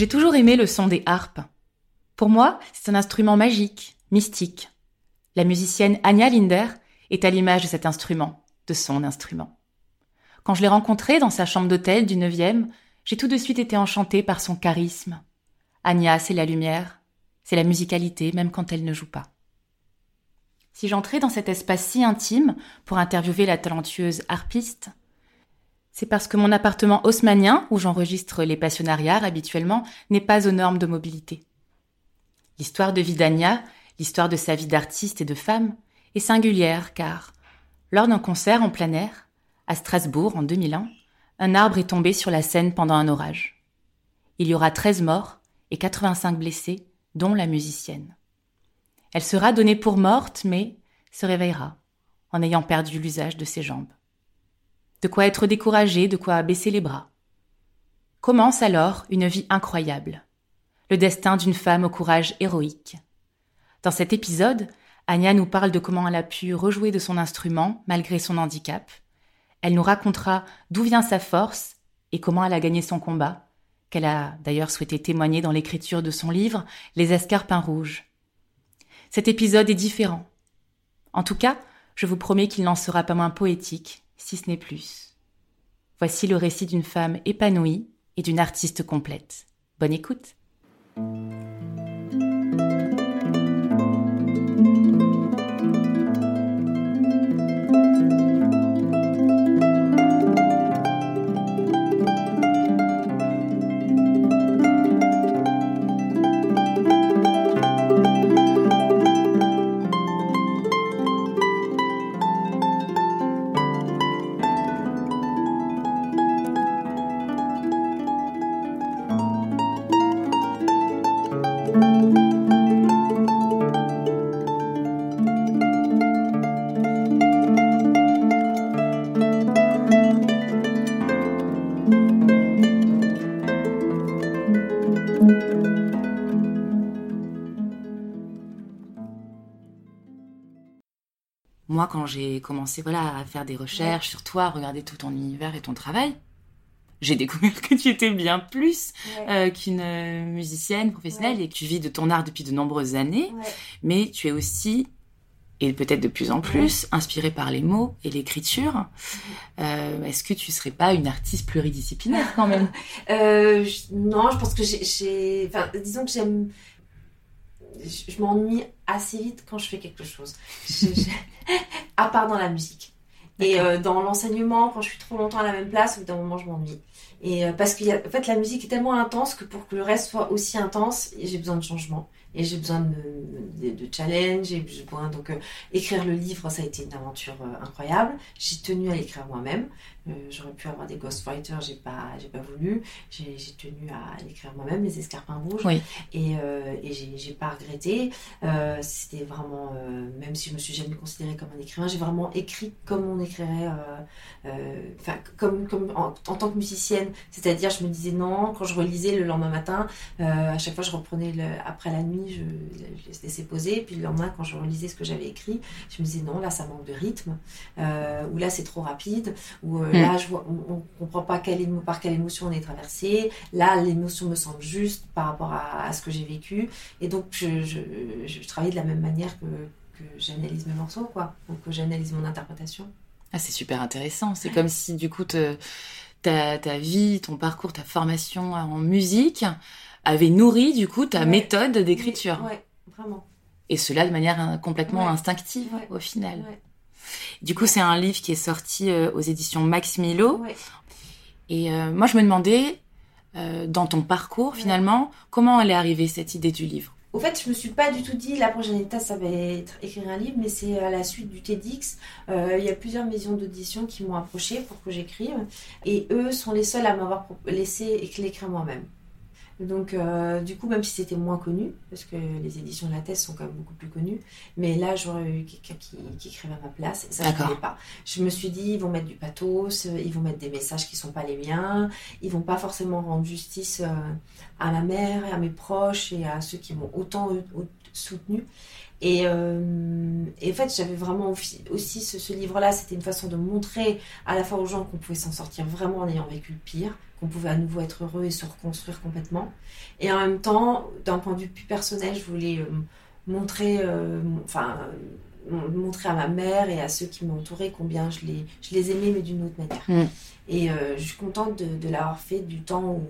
J'ai toujours aimé le son des harpes. Pour moi, c'est un instrument magique, mystique. La musicienne Anya Linder est à l'image de cet instrument, de son instrument. Quand je l'ai rencontrée dans sa chambre d'hôtel du 9e, j'ai tout de suite été enchantée par son charisme. Anya, c'est la lumière, c'est la musicalité, même quand elle ne joue pas. Si j'entrais dans cet espace si intime pour interviewer la talentueuse harpiste, c'est parce que mon appartement haussmanien, où j'enregistre les passionnariats habituellement, n'est pas aux normes de mobilité. L'histoire de vie d'Anya, l'histoire de sa vie d'artiste et de femme, est singulière car, lors d'un concert en plein air, à Strasbourg en 2001, un arbre est tombé sur la scène pendant un orage. Il y aura 13 morts et 85 blessés, dont la musicienne. Elle sera donnée pour morte, mais se réveillera, en ayant perdu l'usage de ses jambes. De quoi être découragée, de quoi baisser les bras. Commence alors une vie incroyable. Le destin d'une femme au courage héroïque. Dans cet épisode, Anya nous parle de comment elle a pu rejouer de son instrument malgré son handicap. Elle nous racontera d'où vient sa force et comment elle a gagné son combat, qu'elle a d'ailleurs souhaité témoigner dans l'écriture de son livre Les escarpins rouges. Cet épisode est différent. En tout cas, je vous promets qu'il n'en sera pas moins poétique, si ce n'est plus. Voici le récit d'une femme épanouie et d'une artiste complète. Bonne écoute. Quand j'ai commencé voilà, à faire des recherches sur toi, à regarder tout ton univers et ton travail, j'ai découvert que tu étais bien plus euh, qu'une euh, musicienne professionnelle et que tu vis de ton art depuis de nombreuses années, mais tu es aussi, et peut-être de plus en plus, inspirée par les mots et l'écriture. Euh, Est-ce que tu serais pas une artiste pluridisciplinaire quand même? Euh, je- non, je pense que j'ai- j'ai. Enfin, disons que j'aime. Je, je m'ennuie assez vite quand je fais quelque chose. Je- je- à part dans la musique. Et euh, dans l'enseignement, quand je suis trop longtemps à la même place, au bout d'un moment, je m'ennuie. Et euh, parce que en fait, la musique est tellement intense que pour que le reste soit aussi intense, j'ai besoin de changement. Et j'ai besoin de, de, de challenge, j'ai besoin. Donc, euh, écrire le livre, ça a été une aventure euh, incroyable. J'ai tenu à l'écrire moi-même. Euh, J'aurais pu avoir des ghostwriters, j'ai pas, j'ai pas voulu. J'ai tenu à l'écrire moi-même, les escarpins rouges. Oui. Et, euh, et j'ai pas regretté. Euh, C'était vraiment, même si je me suis jamais considérée comme un écrivain, j'ai vraiment écrit comme on écrirait, enfin comme, comme en, en tant que musicienne. C'est-à-dire, je me disais non, quand je relisais le lendemain matin, à chaque fois je reprenais le, après la nuit, je, je laissais poser. Puis le lendemain, quand je relisais ce que j'avais écrit, je me disais non, là ça manque de rythme, euh, ou là c'est trop rapide, ou euh, Mm. là je vois, on, on comprend pas quelle émo- par quelle émotion on est traversé. Là, l'émotion me semble juste par rapport à, à ce que j'ai vécu. Et donc, je, je, je travaille de la même manière que, que j'analyse mes morceaux, quoi. Donc, que j'analyse mon interprétation. Ah, c'est super intéressant. C'est comme si, du coup, te- ta, ta vie, ton parcours, ta formation en musique avait nourri, du coup, ta Ouais. méthode d'écriture. Ouais, vraiment. Et cela de manière hein, complètement instinctive, au final. Du coup, c'est un livre qui est sorti euh, aux éditions Max Milo. Ouais. Et euh, moi, je me demandais, euh, dans ton parcours, Ouais. finalement, comment elle est arrivée, cette idée du livre? Au fait, je me suis pas du tout dit la prochaine étape, ça va être écrire un livre, mais c'est à la suite du TEDx. Euh, il y a plusieurs maisons d'audition qui m'ont approché pour que j'écrive, et eux sont les seuls à m'avoir laissé éc- l'écrire moi-même. Donc, euh, du coup, même si c'était moins connu, parce que les éditions de la thèse sont quand même beaucoup plus connues, mais là, j'aurais eu quelqu'un qui, qui écrivait à ma place, et ça, je ne voulais pas. Je me suis dit, ils vont mettre du pathos, ils vont mettre des messages qui ne sont pas les miens, ils vont pas forcément rendre justice euh, à ma mère et à mes proches et à ceux qui m'ont autant soutenu. Et, euh, et, en fait, j'avais vraiment aussi ce, ce livre-là, c'était une façon de montrer à la fois aux gens qu'on pouvait s'en sortir vraiment en ayant vécu le pire, qu'on pouvait à nouveau être heureux et se reconstruire complètement. Et en même temps, d'un point de vue plus personnel, je voulais euh, montrer, euh, enfin, montrer à ma mère et à ceux qui m'entouraient combien je les, je les aimais, mais d'une autre manière. Mm. Et euh, je suis contente de, de l'avoir fait du temps où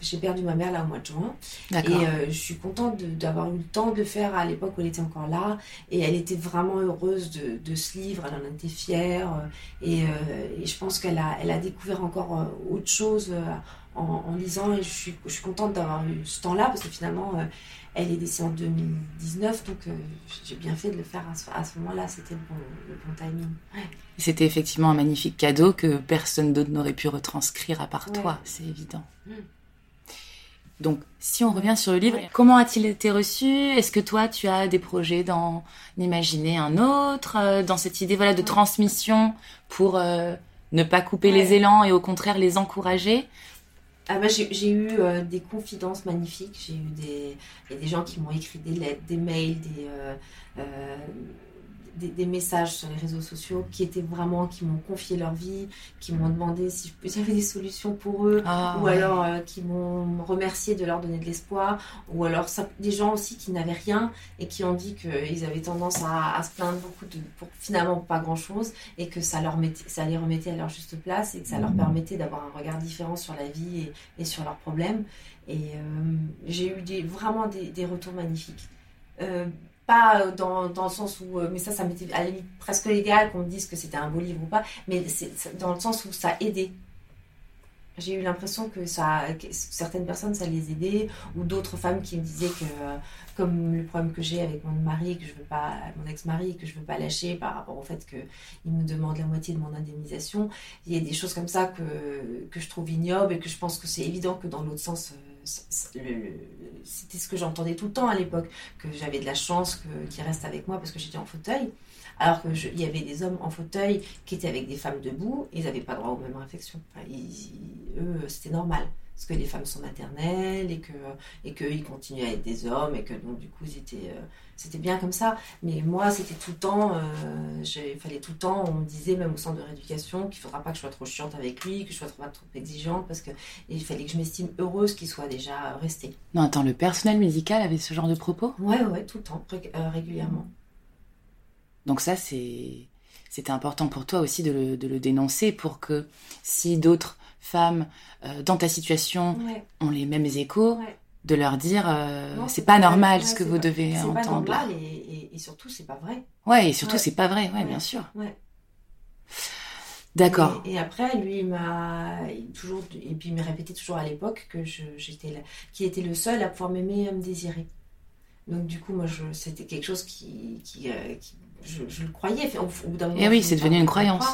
j'ai perdu ma mère là au mois de juin. Et euh, je suis contente d'avoir eu le temps de le faire à l'époque où elle était encore là. Et elle était vraiment heureuse de, de ce livre, elle en était fière. Et, euh, et je pense qu'elle a, elle a découvert encore autre chose en, en, lisant. Et je suis, je suis contente d'avoir eu ce temps-là parce que finalement elle est décédée en 2019, donc euh, j'ai bien fait de le faire à ce, moment-là. C'était le bon, timing. C'était effectivement un magnifique cadeau que personne d'autre n'aurait pu retranscrire à part toi, c'est évident. Mm. Donc, si on revient sur le livre, comment a-t-il été reçu? Est-ce que toi, tu as des projets d'en imaginer un autre, euh, dans cette idée voilà de transmission pour euh, ne pas couper les élans et au contraire les encourager? Ah bah, j'ai eu euh, des confidences magnifiques. J'ai eu des, y a des gens qui m'ont écrit des lettres, des mails, des, euh, euh, des, messages sur les réseaux sociaux qui étaient vraiment, qui m'ont confié leur vie, qui m'ont demandé si j'avais des solutions pour eux, ah, ou alors euh, qui m'ont remercié de leur donner de l'espoir, ou alors des gens aussi qui n'avaient rien et qui ont dit qu'ils avaient tendance à, se plaindre beaucoup de, pour finalement pas grand chose et que ça, leur mettait, ça les remettait à leur juste place et que ça leur mmh. permettait d'avoir un regard différent sur la vie et, sur leurs problèmes. Et euh, j'ai eu des, vraiment des, retours magnifiques. Euh, pas euh, dans, dans, le sens où, euh, mais ça, ça m'était à presque légal qu'on me dise que c'était un beau livre ou pas, mais c'est dans le sens où ça a aidé. J'ai eu l'impression que ça, certaines personnes, ça les aidait, ou d'autres femmes qui me disaient que, euh, comme le problème que j'ai avec mon mari, que je veux pas, mon ex-mari, que je veux pas lâcher par rapport au fait qu'il me demande la moitié de mon indemnisation, il y a des choses comme ça que, que je trouve ignobles et que je pense que c'est évident que dans l'autre sens, c'était ce que j'entendais tout le temps à l'époque, que j'avais de la chance qu'il reste avec moi parce que j'étais en fauteuil, alors qu'il y avait des hommes en fauteuil qui étaient avec des femmes debout, ils n'avaient pas droit aux mêmes réflexions. eux, c'était normal parce que les femmes sont maternelles et que et qu'ils continuaient à être des hommes et que donc du coup c'était euh, c'était bien comme ça. Mais moi c'était tout le temps euh, il fallait tout le temps on me disait même au centre de rééducation qu'il faudra pas que je sois trop chiante avec lui que je sois trop, trop exigeante parce que il fallait que je m'estime heureuse qu'il soit déjà resté non attends le personnel médical avait ce genre de propos? Ouais ouais tout le temps euh, régulièrement. Donc ça c'est c'était important pour toi aussi de le, de le dénoncer pour que si d'autres femmes euh, dans ta situation ont les mêmes échos, de leur dire euh, c'est pas normal ce que vous devez entendre. C'est pas normal et, et, surtout c'est pas vrai. Ouais, et surtout c'est pas vrai, ouais, bien sûr. D'accord. Et, après, lui, il m'a toujours, et puis il me répétait toujours à l'époque que j'étais, qui était le seul à pouvoir m'aimer et me désirer. Donc du coup, moi, c'était quelque chose qui, qui, euh, je, le croyais. Au, bout d'un moment, et oui, c'est devenu une croyance.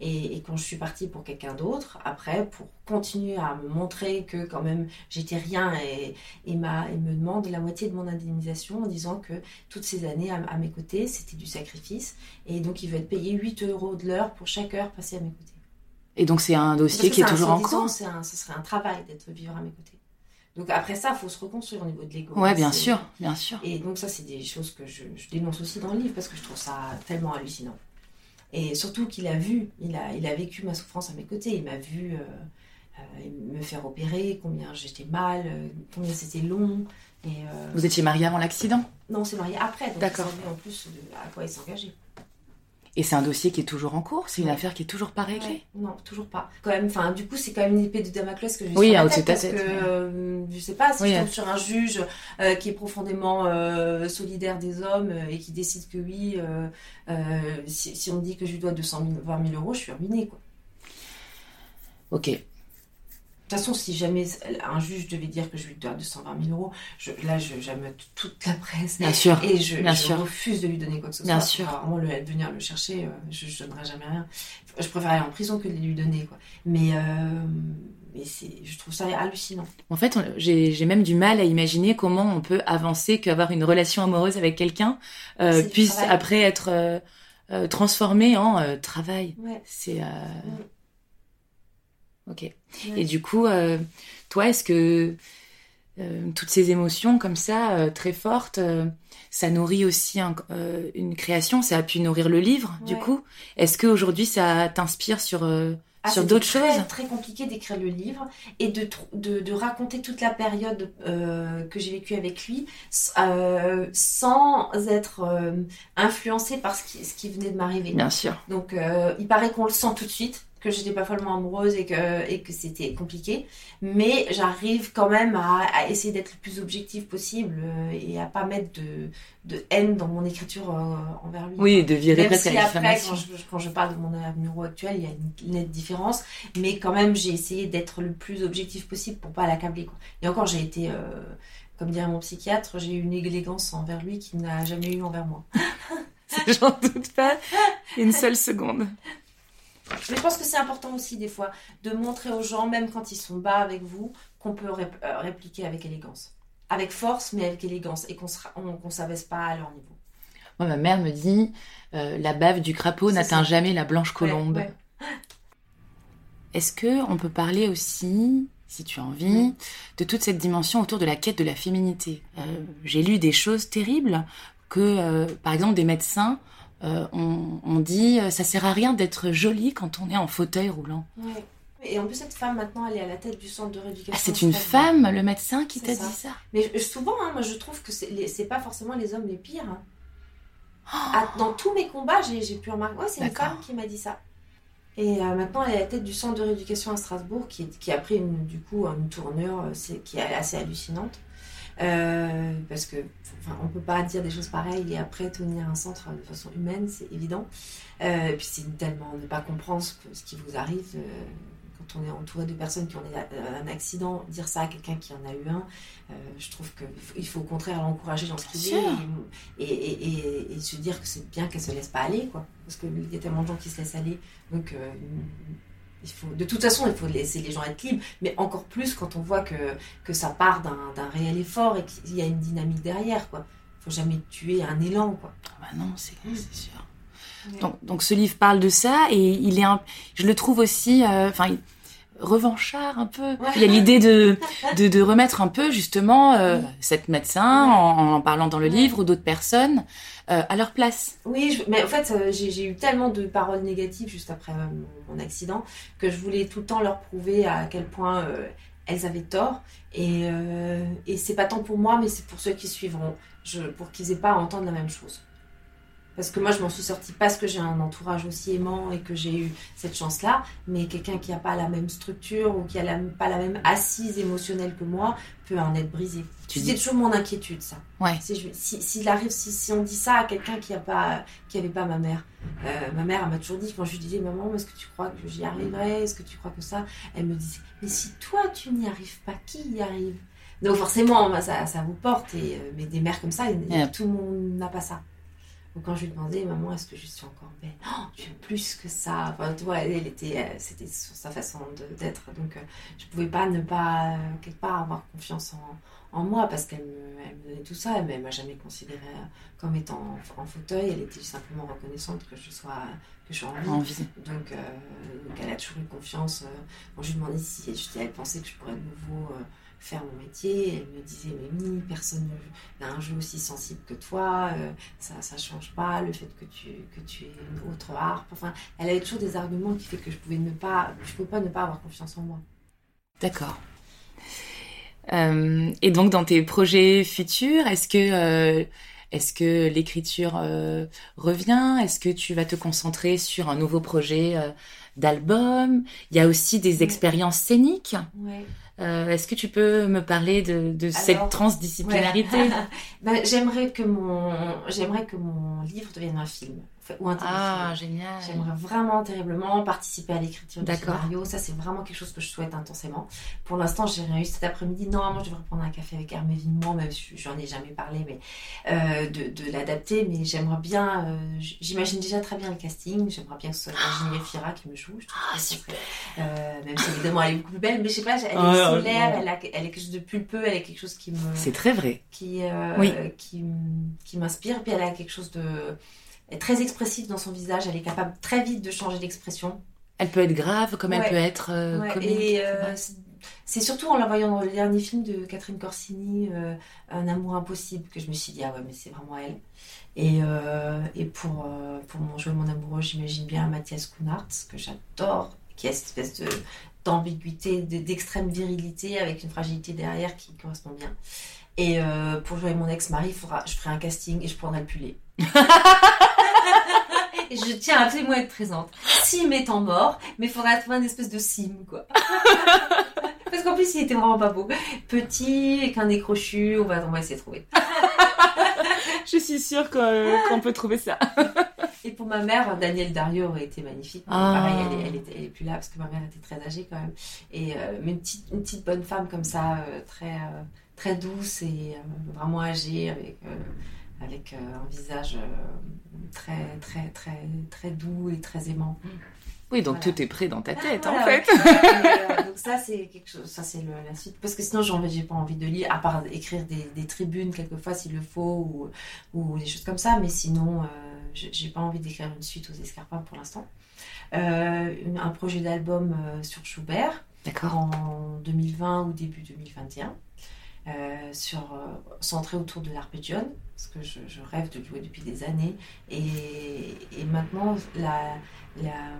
Et, quand je suis partie pour quelqu'un d'autre, après, pour continuer à me montrer que quand même j'étais rien, et, et, ma, me demande la moitié de mon indemnisation en disant que toutes ces années à, mes côtés, c'était du sacrifice. Et donc, il va être payé 8 euros de l'heure pour chaque heure passée à mes côtés. Et donc, c'est un dossier qui est toujours en cours? Ce serait un travail d'être vivre à mes côtés. Donc après ça, il faut se reconstruire au niveau de l'ego. Ouais, bien sûr, bien sûr. Et donc ça, c'est des choses que je, dénonce aussi dans le livre parce que je trouve ça tellement hallucinant. Et surtout qu'il a vu, il a, il a vécu ma souffrance à mes côtés. Il m'a vu euh, euh, me faire opérer, combien j'étais mal, euh, combien c'était long. Et, Vous étiez mariée avant l'accident? Non, c'est marié après. D'accord. en plus à quoi il s'engageait. Et c'est un dossier qui est toujours en cours C'est une affaire qui est toujours pas réglée Non, toujours pas. Quand même, enfin, du coup, c'est quand même une épée de Damoclès que je oui, sur la tête parce que euh, je sais pas si je tombe sur un juge euh, qui est profondément euh, solidaire des hommes et qui décide que oui, si, si, on me dit que je lui dois 220 000 euros, je suis ruinée, quoi. Ok. De toute façon, si jamais un juge devait dire que je lui dois 220 000 euros, je, là, je, toute la presse. Bien sûr. Et je, bien sûr. refuse de lui donner quoi que ce bien soit. Bien sûr. Vraiment, le, venir le chercher, euh, je ne donnerai jamais rien. Je préfère aller en prison que de lui donner. Quoi. Mais, euh, mais je trouve ça hallucinant. En fait, j'ai même du mal à imaginer comment on peut avancer qu'avoir une relation amoureuse avec quelqu'un euh, puisse après être euh, euh, transformé en travail. C'est ok. Et du coup, toi, est-ce que toutes ces émotions comme ça, très fortes, ça nourrit aussi une création? Ça a pu nourrir le livre, du coup. Est-ce qu'aujourd'hui, ça t'inspire sur ah, sur d'autres choses? C'est très compliqué d'écrire le livre et de, de, de raconter toute la période euh, que j'ai vécue avec lui euh, sans être euh, influencé par ce qui, ce qui venait de m'arriver. Bien sûr. Donc il paraît qu'on le sent tout de suite que j'étais pas follement amoureuse et que, et que c'était compliqué. Mais j'arrive quand même à, essayer d'être le plus objectif possible euh, et à pas mettre de, de haine dans mon écriture euh, envers lui. Oui, de virer Même si après, quand je, quand je, parle de mon amoureux actuel, il y a une nette différence. Mais quand même, j'ai essayé d'être le plus objectif possible pour pas l'accabler. Et encore, j'ai été, euh, comme dirait mon psychiatre, j'ai eu une élégance envers lui qu'il n'a jamais eu envers moi. J'en doute pas une seule seconde. Mais je pense que c'est important aussi des fois de montrer aux gens, même quand ils sont bas avec vous, qu'on peut euh, répliquer avec élégance. Avec force, mais avec élégance. Et qu'on ne s'abaisse pas à leur niveau. Moi, ma mère me dit, euh, la bave du crapaud n'atteint jamais la blanche colombe. Est-ce que on peut parler aussi, si tu as envie, de toute cette dimension autour de la quête de la féminité? Euh, J'ai lu des choses terribles que, par exemple, des médecins euh, on, dit euh, ça sert à rien d'être jolie quand on est en fauteuil roulant. Et en plus, cette femme, maintenant, elle est à la tête du centre de rééducation. Ah, c'est une femme, le médecin, qui t'a dit ça Mais souvent, hein, moi, je trouve que c'est pas forcément les hommes les pires. Hein. Ah, dans tous mes combats, j'ai pu remarquer. Ouais, c'est une femme qui m'a dit ça. Et euh, maintenant, elle est à la tête du centre de rééducation à Strasbourg, qui, qui a pris une, du coup une tournure qui est assez hallucinante. Euh, parce que enfin, on peut pas dire des choses pareilles et après tenir un centre de façon humaine, c'est évident. Euh, et puis c'est tellement ne pas comprendre ce, qui vous arrive euh, quand on est entouré de personnes qui ont un accident, dire ça à quelqu'un qui en a eu un, je trouve qu'il faut au contraire l'encourager dans ce qu'il et, et, et, se dire que c'est bien qu'elle se laisse pas aller, quoi. Parce qu'il y a tellement de gens qui se laissent aller. Donc il faut, de toute façon, il faut laisser les gens être libres, mais encore plus quand on voit que, que ça part d'un réel effort et qu'il y a une dynamique derrière. Quoi. Il faut jamais tuer un élan. Quoi. Ah bah non, c'est mm. sûr. Donc, donc, ce livre parle de ça et il est un, je le trouve aussi, euh, enfin, revanchard un peu. Il y a l'idée de, de, de, remettre un peu justement euh, cette médecin en, en, parlant dans le livre ou d'autres personnes euh, à leur place. Oui, mais en fait euh, j'ai eu tellement de paroles négatives juste après mon, accident que je voulais tout le temps leur prouver à quel point elles avaient tort et, et c'est pas tant pour moi mais c'est pour ceux qui suivront, je, pour qu'ils aient pas à entendre la même chose. Parce que moi, je m'en suis sortie parce que j'ai un entourage aussi aimant et que j'ai eu cette chance-là. Mais quelqu'un qui n'a pas la même structure ou qui n'a pas la même assise émotionnelle que moi peut en être brisé. C'est toujours mon inquiétude, ça. Ouais. Si, si, arrive, si, on dit ça à quelqu'un qui n'avait pas ma mère, euh, ma mère, m'a toujours dit, quand je lui disais, maman, est-ce que tu crois que j'y arriverai? Est-ce que tu crois que ça? Elle me disait, mais si toi, tu n'y arrives pas, qui y arrive? Donc forcément, ça, ça vous porte, et, euh, mais des mères comme ça, tout le monde n'a pas ça quand je lui demandais, maman, est-ce que je suis encore belle? Oh, Tu es plus que ça. Enfin, tu vois, elle, était, euh, c'était sur sa façon d'être. Donc, je euh, je pouvais pas ne pas, euh, quelque part, avoir confiance en, en moi parce qu'elle me, elle me, donnait tout ça. Mais elle m'a jamais considérée comme étant en, fauteuil. Elle était simplement reconnaissante que je sois, que je sois en vie. Donc, elle a toujours eu confiance. quand je lui demandais si elle pensait que je pourrais de nouveau faire mon métier. Elle me disait, mais oui, personne n'a un jeu aussi sensible que toi, euh, ça ne change pas, le fait que tu, que tu aies une autre harpe. Enfin, elle avait toujours des arguments qui fait que je pouvais ne pas, je pouvais pas ne pas avoir confiance en moi. D'accord. Euh, et donc, dans tes projets futurs, est-ce que, euh, est-ce que l'écriture revient? Est-ce que tu vas te concentrer sur un nouveau projet d'album? Il y a aussi des expériences scéniques. Ouais. Euh, est-ce que tu peux me parler de, de cette transdisciplinarité? Ben, J'aimerais que mon j'aimerais que mon livre devienne un film ou un Ah, génial. J'aimerais vraiment terriblement participer à l'écriture du scénario. Ça, c'est vraiment quelque chose que je souhaite intensément. Pour l'instant, j'ai rien eu cet après-midi. Normalement, je devrais prendre un café avec Hermé Vimont, même si j'en ai jamais parlé, mais euh, de, de l'adapter. Mais j'aimerais bien. Euh, j'imagine déjà très bien le casting. J'aimerais bien que ce soit Virginie Fira qui me joue. Je trouve ah, super. Euh, même si évidemment, elle est beaucoup plus belle, mais je sais pas, elle est ah, solaire, elle, a, elle est quelque chose de pulpeux, elle est quelque chose qui me. C'est très vrai. Qui, oui. qui, qui m'inspire. Puis elle a quelque chose de est très expressive dans son visage. Elle est capable très vite de changer d'expression. Elle peut être grave comme elle peut être euh, Et euh, c'est surtout en la voyant dans le dernier film de Catherine Corsini, euh, Un amour impossible, que je me suis dit, ah ouais, mais c'est vraiment elle. Et, et pour, pour mon jouer mon amoureux, j'imagine bien Mathias Kunart, que j'adore, qui a cette espèce de d'ambiguïté, d'extrême virilité avec une fragilité derrière qui correspond bien. Et pour jouer mon ex-mari, je ferai un casting et je prendrai le puller. je tiens absolument à être présente. Sim étant mort, mais il faudrait trouver une espèce de Sim, quoi. Parce qu'en plus, il était vraiment pas beau. Petit, avec un nez crochu, on va, on va essayer de trouver. je suis sûre qu'on peut trouver ça. Et pour ma mère, Danielle Dario aurait été magnifique. Ah. Pareil, elle est, elle, est, plus là parce que ma mère était très âgée quand même. Et, euh, mais une petite, une petite bonne femme comme ça, euh, très, euh, très douce et vraiment âgée, avec avec euh, un visage euh, très, très, très, très doux et très aimant. Oui, donc tout est prêt dans ta tête, en fait. Euh, donc ça, c'est quelque chose, ça c'est la suite. Parce que sinon, j'ai pas envie de lire, à part écrire des, des tribunes quelquefois s'il le faut, ou, ou, des choses comme ça. Mais sinon, j'ai pas envie d'écrire une suite aux escarpins pour l'instant. un projet d'album sur Schubert, en 2020 ou début 2021. Euh, sur, euh, centré autour de l'arpégion, parce que je, rêve de jouer depuis des années. Et, et maintenant, la, la,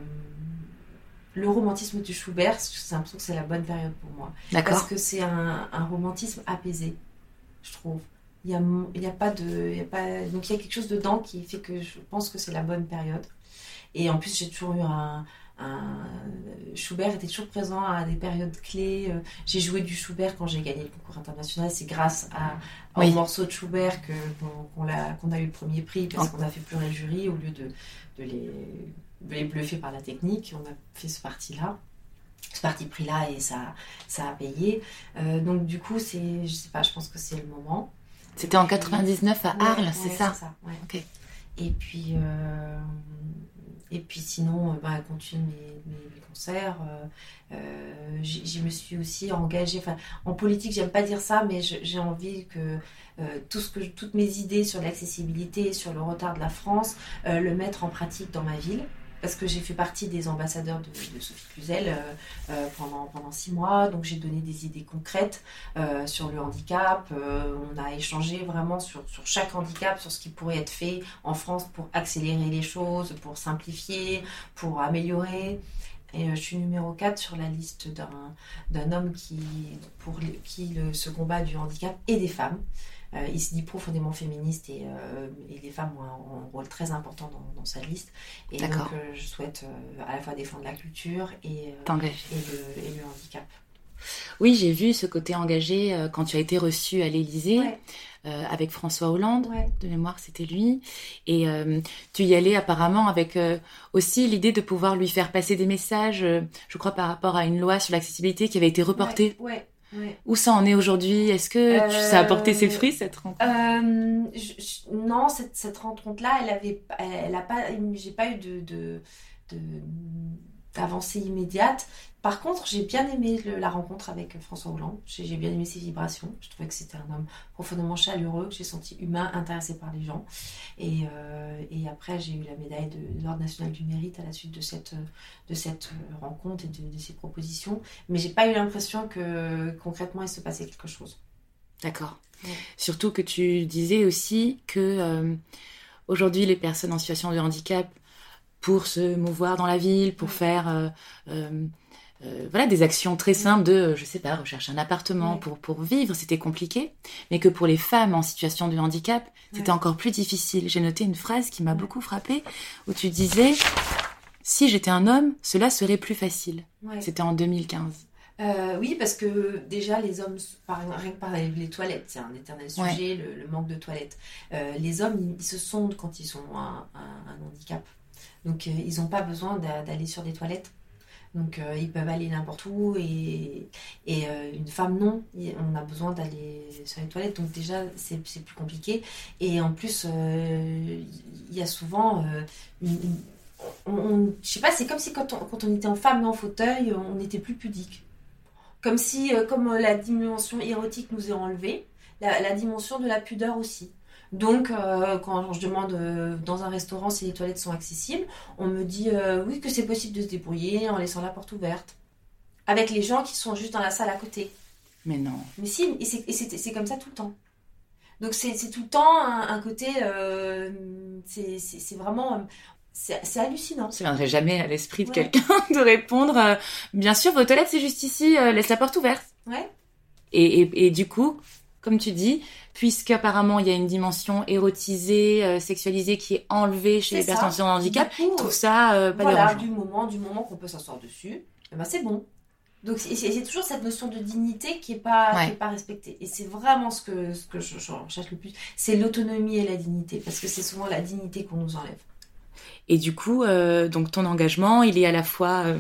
le romantisme du Schubert, j'ai l'impression que c'est la bonne période pour moi. Parce que c'est un, un, romantisme apaisé, je trouve. Il y a, il y a pas de, il y a pas, donc il y a quelque chose dedans qui fait que je pense que c'est la bonne période. Et en plus, j'ai toujours eu un, Schubert était toujours présent à des périodes clés. Euh, j'ai joué du Schubert quand j'ai gagné le concours international. C'est grâce à, au morceau de Schubert que, qu'on, a, eu le premier prix parce qu'on a fait pleurer le jury au lieu de, de, les, les bluffer par la technique. On a fait ce parti-là ce parti pris là et ça, ça a payé. Euh, donc du coup, c'est, je sais pas, je pense que c'est le moment. C'était en 99 à Arles, c'est ça, ça Et puis, euh, et puis sinon, euh, bah, continue mes, concerts. Euh, je me suis aussi engagée. En politique, j'aime pas dire ça, mais j'ai envie que tout ce que, toutes mes idées sur l'accessibilité, sur le retard de la France, le mettre en pratique dans ma ville parce que j'ai fait partie des ambassadeurs de, Sophie Cluzel euh, euh, pendant, pendant six mois. Donc j'ai donné des idées concrètes euh, sur le handicap. on a échangé vraiment sur, sur, chaque handicap, sur ce qui pourrait être fait en France pour accélérer les choses, pour simplifier, pour améliorer. Et je suis numéro 4 sur la liste d'un homme qui, pour qui ce combat du handicap et des femmes. Euh, il se dit profondément féministe et, euh, les femmes ont un, rôle très important dans, sa liste. Et donc, euh, je souhaite à la fois défendre la culture et, et le, handicap. Oui, j'ai vu ce côté engagé quand tu as été reçue à l'Élysée. avec François Hollande, de mémoire c'était lui, et tu y allais apparemment avec aussi l'idée de pouvoir lui faire passer des messages, je crois par rapport à une loi sur l'accessibilité qui avait été reportée. Ouais, où ça en est aujourd'hui? Est-ce que ça a porté ses fruits cette rencontre? euh, Non, cette, cette rencontre-là, elle avait, elle, a pas, j'ai pas eu de, de, d'avancée immédiate. Par contre, j'ai bien aimé la rencontre avec François Hollande. J'ai bien aimé ses vibrations. Je trouvais que c'était un homme profondément chaleureux, que j'ai senti humain, intéressé par les gens. Et, euh, et après, j'ai eu la médaille de, l'Ordre national du mérite à la suite de cette, de cette rencontre et de, de ces propositions. Mais j'ai pas eu l'impression que concrètement il se passait quelque chose. D'accord. Surtout que tu disais aussi que euh, aujourd'hui, les personnes en situation de handicap pour se mouvoir dans la ville, pour faire euh, euh, euh, voilà des actions très simples de, je sais pas, rechercher un appartement pour, pour vivre, c'était compliqué, mais que pour les femmes en situation de handicap, c'était encore plus difficile. J'ai noté une phrase qui m'a beaucoup frappée, où tu disais, si j'étais un homme, cela serait plus facile. C'était en 2015. Euh, oui, parce que déjà, les hommes, par, rien que par les toilettes, c'est un éternel sujet, le, manque de toilettes. Euh, les hommes, ils, se sondent quand ils ont un, handicap. Donc, euh, ils n'ont pas besoin d'aller sur des toilettes. Donc, ils peuvent aller n'importe où. Et, et une femme, non. On a besoin d'aller sur les toilettes. Donc, déjà, c'est plus compliqué. Et en plus, il y a souvent une, on, je sais pas, c'est comme si quand on, quand on était en femme et en fauteuil, on était plus pudique. Comme si, euh, comme euh, la dimension érotique nous est enlevée, la, dimension de la pudeur aussi. Donc, euh, quand je demande dans un restaurant si les toilettes sont accessibles, on me dit oui que c'est possible de se débrouiller en laissant la porte ouverte. Avec les gens qui sont juste dans la salle à côté. Mais non. Mais si, et c'est comme ça tout le temps. Donc c'est tout le temps un, côté, c'est vraiment, c'est hallucinant. Ça viendrait jamais à l'esprit de quelqu'un de répondre euh, Bien sûr, vos toilettes, c'est juste ici, euh, laisse la porte ouverte. Ouais. Et, et, du coup, comme tu dis, puisqu'apparemment il y a une dimension érotisée, euh, sexualisée qui est enlevée chez les personnes en handicap, je trouve ça pas voilà, du moment, du moment qu'on peut s'asseoir dessus, eh ben c'est bon. Donc c'est toujours cette notion de dignité qui est pas pas respectée. Et c'est vraiment ce que ce que je, je recherche le plus, c'est l'autonomie et la dignité parce que c'est souvent la dignité qu'on nous enlève. Et du coup, euh, donc ton engagement, il est à la fois, euh,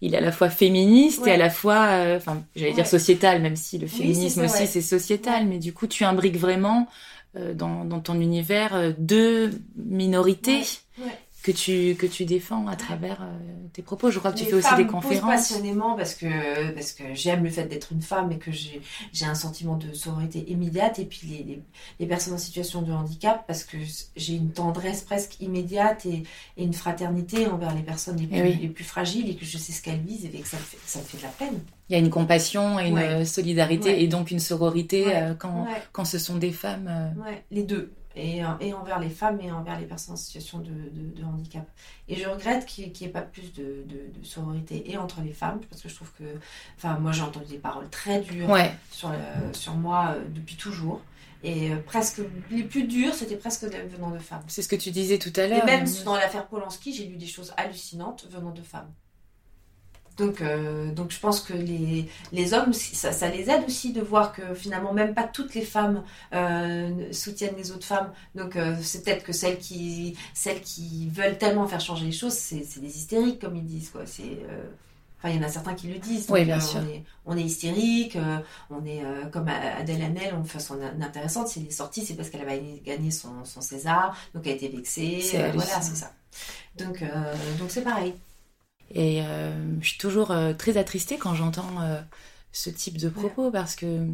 il est à la fois féministe et à la fois, euh, enfin, j'allais dire sociétal, même si le féminisme aussi c'est sociétal, mais du coup, tu imbriques vraiment dans, dans, ton univers deux minorités que tu, que tu défends à travers euh, tes propos. Je crois que tu fais aussi des conférences. passionnément parce que, parce que j'aime le fait d'être une femme et que j'ai un sentiment de sororité immédiate. Et puis les, les, les, personnes en situation de handicap parce que j'ai une tendresse presque immédiate et, et, une fraternité envers les personnes les eh plus, les plus fragiles et que je sais ce qu'elles visent et que ça me, fait, ça me fait de la peine. Il y a une compassion et une solidarité et donc une sororité euh, quand, quand ce sont des femmes. Euh. Les deux et, et, envers les femmes et envers les personnes en situation de, de, handicap. Et je regrette qu'il n'y ait pas plus de, de, sororité et entre les femmes, parce que je trouve que, enfin, moi j'ai entendu des paroles très dures sur, sur moi euh, depuis toujours. Et euh, presque les plus dures, c'était presque venant de femmes. C'est ce que tu disais tout à l'heure. Et même dans l'affaire Polanski, j'ai lu des choses hallucinantes venant de femmes. Donc, euh, donc je pense que les, les hommes, ça, ça, les aide aussi de voir que finalement, même pas toutes les femmes euh, soutiennent les autres femmes. Donc euh, c'est peut-être que celles qui, celles qui veulent tellement faire changer les choses, c'est des hystériques, comme ils disent. Quoi. C'est, Enfin, il y en a certains qui le disent. oui, bien sûr. On est, on est hystérique, on est comme Adèle Hanel, de façon intéressante. Si elle est sortie, c'est parce qu'elle avait gagné son, son, César, donc elle a été vexée. voilà, c'est ça. Donc, donc c'est pareil. Et euh, je suis toujours euh, très attristée quand j'entends euh, ce type de propos parce que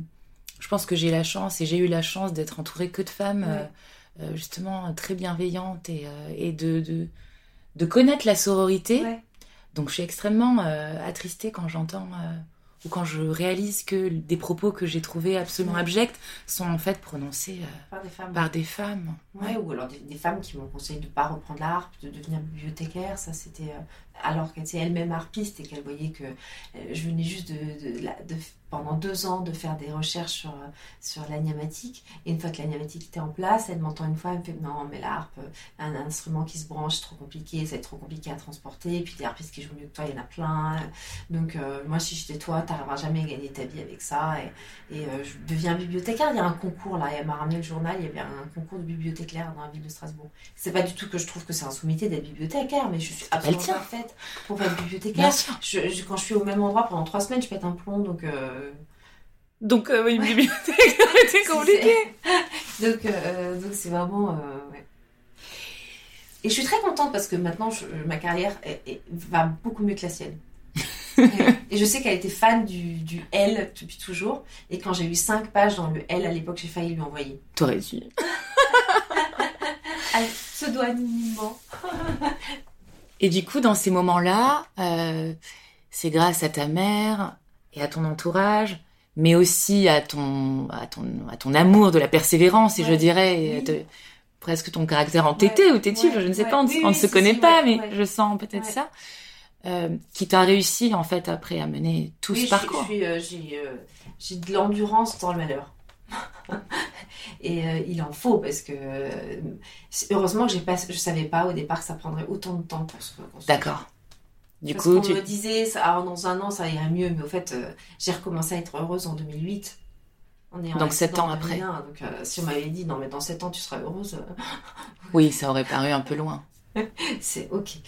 je pense que j'ai la chance et j'ai eu la chance d'être entourée que de femmes justement très bienveillantes et, et de, de, de, connaître la sororité. Donc je suis extrêmement attristée quand j'entends ou quand je réalise que des propos que j'ai trouvés absolument abjects sont en fait prononcés par des femmes. Par des femmes. Ouais. ou alors des, femmes qui m'ont conseillé de ne pas reprendre l'art, de devenir bibliothécaire. Ça, c'était alors qu'elle était elle-même harpiste et qu'elle voyait que euh, je venais juste de, de, pendant deux ans de faire des recherches sur, sur l'agnamatique. Et une fois que l'agnamatique était en place, elle m'entend une fois, elle me fait Non, mais la harpe, un, instrument qui se branche, c'est trop compliqué, ça va être trop compliqué à transporter. Et puis des harpistes qui jouent mieux que toi, il y en a plein. Donc, euh, moi, si j'étais toi, tu n'arriveras jamais à gagner ta vie avec ça. Et, et euh, je deviens bibliothécaire. Il y a un concours là, elle m'a ramené le journal, il y avait un concours de bibliothécaire dans la ville de Strasbourg. C'est pas du tout que je trouve que c'est un sommité d'être bibliothécaire, mais je suis absolument parfaite pour être bibliothécaire. Je, quand je suis au même endroit pendant trois semaines, je pète un plomb, donc. Euh, donc, euh, oui, une bibliothèque, c'est compliqué. donc, euh, donc c'est vraiment. Et je suis très contente parce que maintenant, ma carrière va beaucoup mieux que la sienne. et je sais qu'elle était fan du, du, L depuis toujours. Et quand j'ai eu cinq pages dans le L à l'époque, j'ai failli lui envoyer. T'aurais dû. Pseudo-anonymement. Et du coup, dans ces moments-là, euh, c'est grâce à ta mère et à ton entourage, mais aussi à ton, à ton, à ton amour de la persévérance, et je dirais presque ton caractère entêté ou têtu, je ne sais pas, on, ne se connaît pas, mais je sens peut-être ça, euh, qui t'a réussi en fait après à mener tout ce parcours. Euh, j'ai de l'endurance dans le malheur. et euh, il en faut parce que heureusement que pas, je savais pas au départ que ça prendrait autant de temps pour se. D'accord. Du Parce coup, qu'on tu... me disait, ça, ah, dans un an, ça irait mieux, mais au fait, euh, j'ai recommencé à être heureuse en 2008. On est en Donc, sept accident ans en après. 2001, donc, euh, si on m'avait dit, non, mais dans 7 ans, tu seras heureuse, euh, oui, ça aurait paru un peu loin. c'est ok.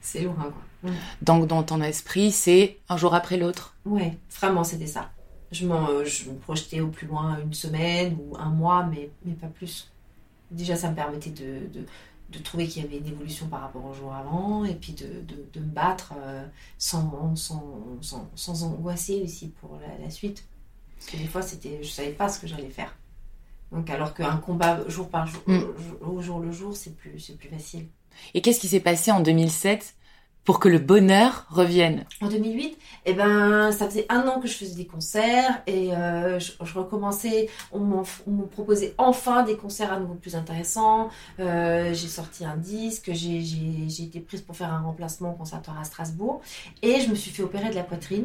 C'est loin, quoi. Donc, dans ton esprit, c'est un jour après l'autre. Ouais, vraiment, c'était ça. Je, euh, me projetais au plus loin une semaine ou un mois, mais, mais pas plus. Déjà, ça me permettait de, de, de trouver qu'il y avait une évolution par rapport au jour avant et puis de, de, de me battre euh, sans, sans, sans, sans angoisser aussi pour la, la suite. Parce que des fois, c'était, je savais pas ce que j'allais faire. Donc, alors qu'un combat jour par jour, Mm. au jour le jour, c'est plus, c'est plus facile. Et qu'est-ce qui s'est passé en 2007 pour que le bonheur revienne En 2008, eh ben, ça faisait un an que je faisais des concerts et euh, je, je recommençais. On me proposait enfin des concerts à nouveau plus intéressants. Euh, j'ai sorti un disque, j'ai été prise pour faire un remplacement au conservatoire à Strasbourg et je me suis fait opérer de la poitrine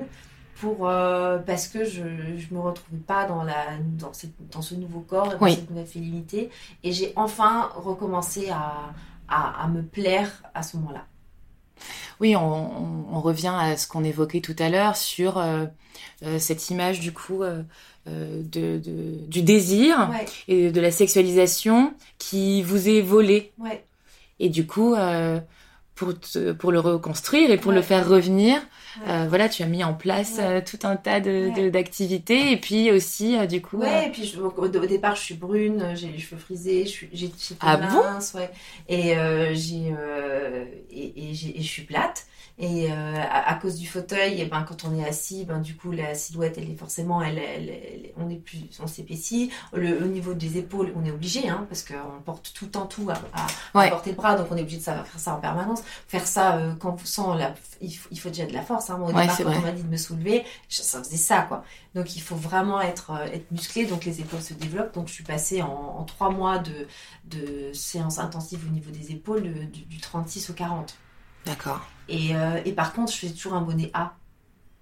pour euh, parce que je je me retrouvais pas dans la dans, cette- dans ce nouveau corps et dans Oui. cette nouvelle féminité et j'ai enfin recommencé à, à, à me plaire à ce moment-là. Oui, on, on- on revient à ce qu'on évoquait tout à l'heure sur euh, euh, cette image du coup euh, de, de- du désir Ouais, et de la sexualisation qui vous est volée. ouais. Et du coup, pour, te- pour le reconstruire et pour Ouais. le faire revenir, Ouais. euh, voilà, tu as mis en place Ouais. euh, tout un tas de- d'activités et puis aussi euh, du coup. Ouais, et puis je- au, au départ, je suis brune, euh, j'ai les cheveux frisés, j'ai, j'étais Ah bon? mince, ouais. Et, euh, j'ai, euh, et, et et je suis plate. Et euh, à, à cause du fauteuil, et ben, quand on est assis, ben, du coup, la silhouette, elle est forcément, elle, elle- elle- on est plus, on s'épaissit. Le, au niveau des épaules, on est obligé, hein, parce qu'on porte tout le temps tout à, à, porter le bras, donc on est obligé de faire ça en permanence. Faire ça euh, quand vous sent la, il faut, il faut déjà de la force. Hein. Moi, au Ouais, départ, quand vrai. on m'a dit de me soulever, ça faisait ça, quoi. Donc il faut vraiment être, euh, être musclé, donc les épaules se développent. Donc je suis passée en, en trois mois de, de séances intensives au niveau des épaules de- du, du 36 au 40. D'accord. Et, euh, et par contre, je faisais toujours un bonnet A.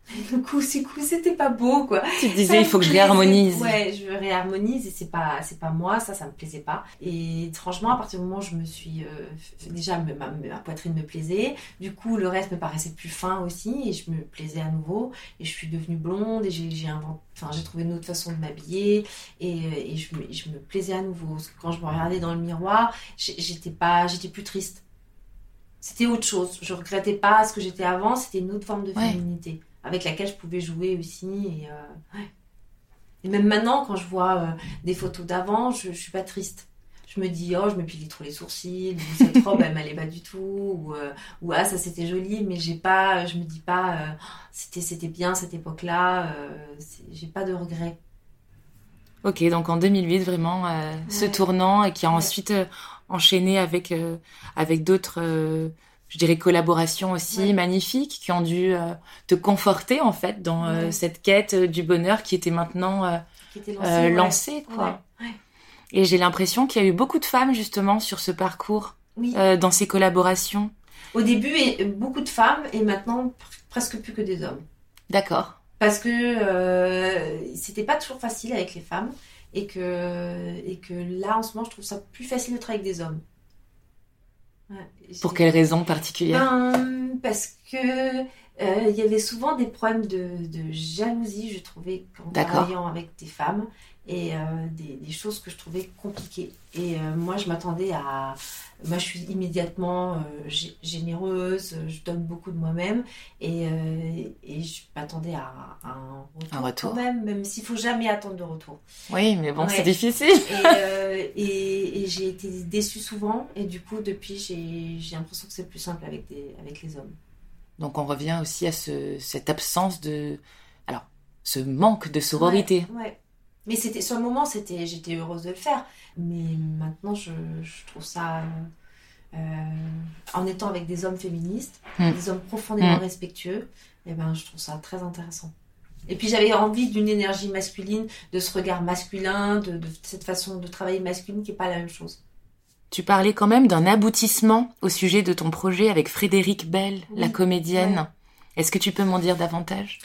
Du coup, c'est cool, c'était pas beau, quoi. Tu te Ça disais, il faut que je réharmonise. Ouais, je réharmonise et c'est pas, c'est pas moi, ça, ça me plaisait pas. Et franchement, à partir du moment où je me suis, euh, déjà, ma, ma- ma poitrine me plaisait. Du coup, le reste me paraissait plus fin aussi et je me plaisais à nouveau. Et je suis devenue blonde et j'ai, inventé, enfin, j'ai trouvé une autre façon de m'habiller et, euh, et je, me, je me plaisais à nouveau. Parce que quand je me regardais dans le miroir, j'étais pas, j'étais plus triste. C'était autre chose. Je regrettais pas ce que j'étais avant. C'était une autre forme de Ouais. féminité avec laquelle je pouvais jouer aussi. Et, euh, ouais. Et même maintenant, quand je vois euh, des photos d'avant, je, je suis pas triste. Je me dis, oh, je me pilie trop les sourcils, ou cette robe, elle m'allait pas du tout, ou, euh, ou ah, ça c'était joli, mais j'ai pas, je me dis pas, c'était, c'était bien cette époque-là, j'ai pas de regrets. Ok, donc en 2008, vraiment, ce tournant et qui a ensuite enchaîné avec, euh, avec d'autres, euh, je dirais, collaborations aussi Ouais. magnifiques qui ont dû euh, te conforter en fait dans Ouais. cette quête du bonheur qui était maintenant Qui était lancé, ouais. lancée, quoi. Et j'ai l'impression qu'il y a eu beaucoup de femmes justement sur ce parcours, Oui. dans ces collaborations. Au début, et, beaucoup de femmes, et maintenant, pr- presque plus que des hommes. D'accord. Parce que c'était pas toujours facile avec les femmes, et que, et que là, en ce moment, je trouve ça plus facile de travailler avec des hommes. Ouais, Pour quelles raisons particulières Ben, parce que il y avait souvent des problèmes de, de jalousie, je trouvais, en travaillant avec des femmes, et euh, des, des choses que je trouvais compliquées. Et euh, moi, je m'attendais à... Moi, je suis immédiatement euh, gé- généreuse, je donne beaucoup de moi-même, et, euh, et je m'attendais à, à un retour, Un retour. quand même, même s'il faut jamais attendre de retour. Oui, mais bon, Ouais. c'est difficile. Et, euh, et, et j'ai été déçue souvent, et du coup, depuis, j'ai j'ai l'impression que c'est plus simple avec, des, avec les hommes. Donc on revient aussi à ce, cette absence de, alors, ce manque de sororité. Ouais, ouais. Mais c'était sur le moment, c'était, j'étais heureuse de le faire. Mais maintenant, je, je trouve ça, euh, en étant avec des hommes féministes, Mm. des hommes profondément Mm. respectueux, et ben, je trouve ça très intéressant. Et puis j'avais envie d'une énergie masculine, de ce regard masculin, de, de cette façon de travailler masculine qui est pas la même chose. Tu parlais quand même d'un aboutissement au sujet de ton projet avec Frédéric Bell, Oui, la comédienne. ouais. Est-ce que tu peux m'en dire davantage?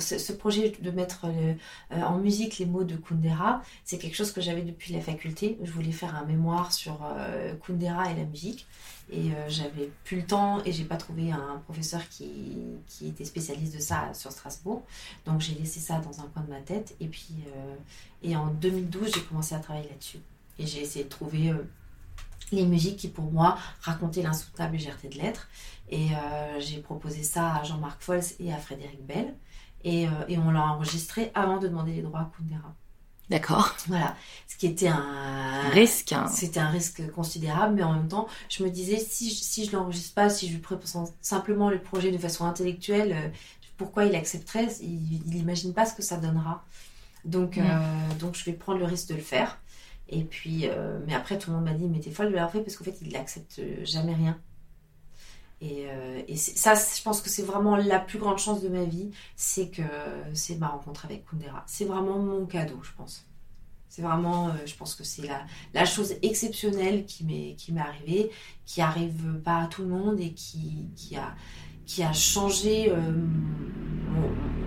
Ce projet de mettre euh, en musique les mots de Kundera, c'est quelque chose que j'avais depuis la faculté. Je voulais faire un mémoire sur euh, Kundera et la musique. Et euh, j'avais plus le temps et j'ai pas trouvé un professeur qui, qui, était spécialiste de ça sur Strasbourg. Donc j'ai laissé ça dans un coin de ma tête. Et puis et en 2012, j'ai commencé à travailler là-dessus. Et j'ai essayé de trouver les musiques qui, pour moi, racontaient l'insoutenable légèreté de l'être. Et euh, j'ai proposé ça à Jean-Marc Fols et à Frédéric Bell. Et, euh, et on l'a enregistré avant de demander les droits à Kundera. D'accord. Voilà. Ce qui était un risque. Hein. C'était un risque considérable, mais en même temps, je me disais, si, si je l'enregistre pas, si je lui présente simplement le projet de façon intellectuelle, euh, pourquoi il accepterait? Il n'imagine pas ce que ça donnera. Donc, mm. donc, je vais prendre le risque de le faire. Et puis, mais après, tout le monde m'a dit, mais t'es folle de l'avoir fait parce qu'en fait, il n'accepte jamais rien. Et, euh, ça, je pense que c'est vraiment la plus grande chance de ma vie, c'est que c'est ma rencontre avec Kundera. C'est vraiment mon cadeau, je pense. C'est vraiment, euh, je pense que c'est la, chose exceptionnelle qui m'est, arrivée, qui arrive pas à tout le monde et qui, qui, a, qui a changé euh,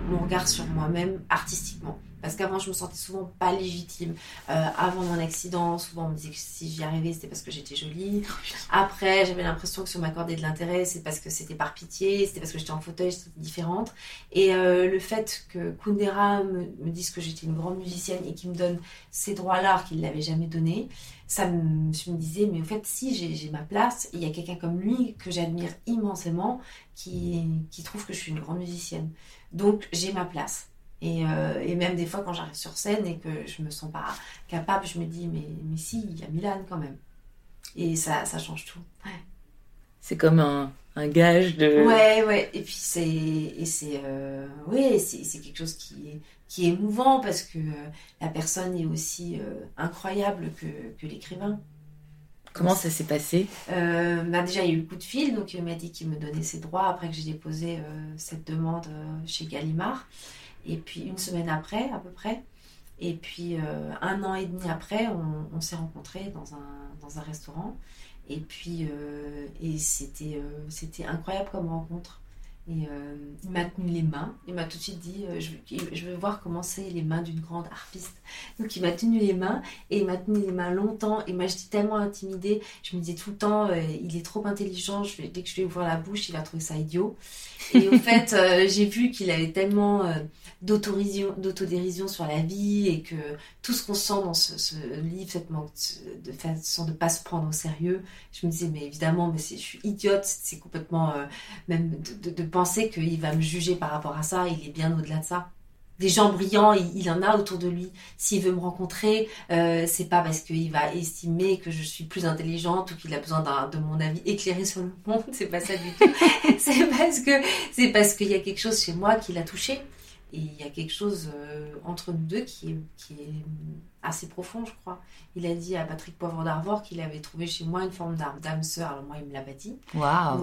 mon, regard sur moi-même artistiquement. Parce qu'avant, je me sentais souvent pas légitime. Euh, avant mon accident, souvent on me disait que si j'y arrivais, c'était parce que j'étais jolie. Après, j'avais l'impression que si on m'accordait de l'intérêt, c'est parce que c'était par pitié, c'était parce que j'étais en fauteuil, j'étais différente. Et euh, le fait que Kundera me, dise que j'étais une grande musicienne et qu'il me donne ces droits-là qu'il ne l'avait jamais donné, ça me, je me disais, mais en fait, si j'ai ma place, il y a quelqu'un comme lui que j'admire immensément qui, qui trouve que je suis une grande musicienne. Donc, j'ai ma place. Euh, et, même des fois, quand j'arrive sur scène et que je me sens pas capable, je me dis, mais, mais si, il y a Milan quand même. Et ça, ça change tout. C'est comme un, un, gage de. Ouais, ouais. Et puis c'est. Et c'est. Euh, ouais, c'est quelque chose qui est, qui est émouvant parce que euh, la personne est aussi incroyable que, que l'écrivain. Comment ça s'est passé? Bah Déjà, il y a eu le coup de fil, donc il m'a dit qu'il me donnait ses droits après que j'ai déposé cette demande chez Gallimard. Et puis une semaine après, à peu près, et puis euh, un an et demi après, on, s'est rencontrés dans un, restaurant. Et puis, euh, et euh, c'était incroyable comme rencontre. Et euh, il m'a tenu les mains. Il m'a tout de suite dit euh, je, veux voir comment c'est les mains d'une grande harpiste. Donc il m'a tenu les mains et il m'a tenu les mains longtemps. Et moi j'étais tellement intimidée. Je me disais tout le temps euh, il est trop intelligent. Je dès que je vais ouvrir la bouche, il va trouver ça idiot. Et en fait, j'ai vu qu'il avait tellement d'autodérision sur la vie et que tout ce qu'on sent dans ce, livre, cette manque de façon de ne pas se prendre au sérieux, je me disais mais évidemment, mais je suis idiote. C'est complètement même de, de, de penser qu'il va me juger par rapport à ça, il est bien au-delà de ça. Des gens brillants, il, en a autour de lui. S'il veut me rencontrer, euh, c'est pas parce qu'il va estimer que je suis plus intelligente ou qu'il a besoin de mon avis éclairé sur le monde. C'est pas ça du tout. c'est parce que c'est parce qu'il y a quelque chose chez moi qui l'a touché. Et il y a quelque chose euh, entre nous deux qui est, qui est assez profond, je crois. Il a dit à Patrick Poivre d'Arvor qu'il avait trouvé chez moi une forme d'âme sœur. Alors moi, il me l'a pas dit.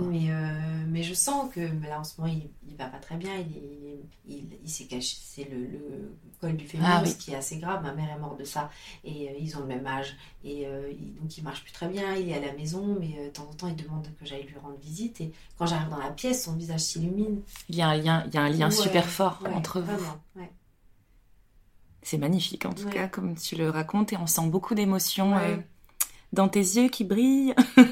Mais, euh, mais je sens que là, en ce moment, il, il va pas très bien. Il, il, il, s'est caché. C'est le, le, col du féminin, ah qui est assez grave. Ma mère est morte de ça. Et euh, ils ont le même âge. Et euh, donc, il marche plus très bien. Il est à la maison. Mais de temps en temps, il demande que j'aille lui rendre visite. Et quand j'arrive dans la pièce, son visage s'illumine. Il y a un lien, il y a un lien super fort entre vous. Ouais. C'est magnifique en tout cas, comme tu le racontes, et on sent beaucoup d'émotions euh, dans tes yeux qui brillent.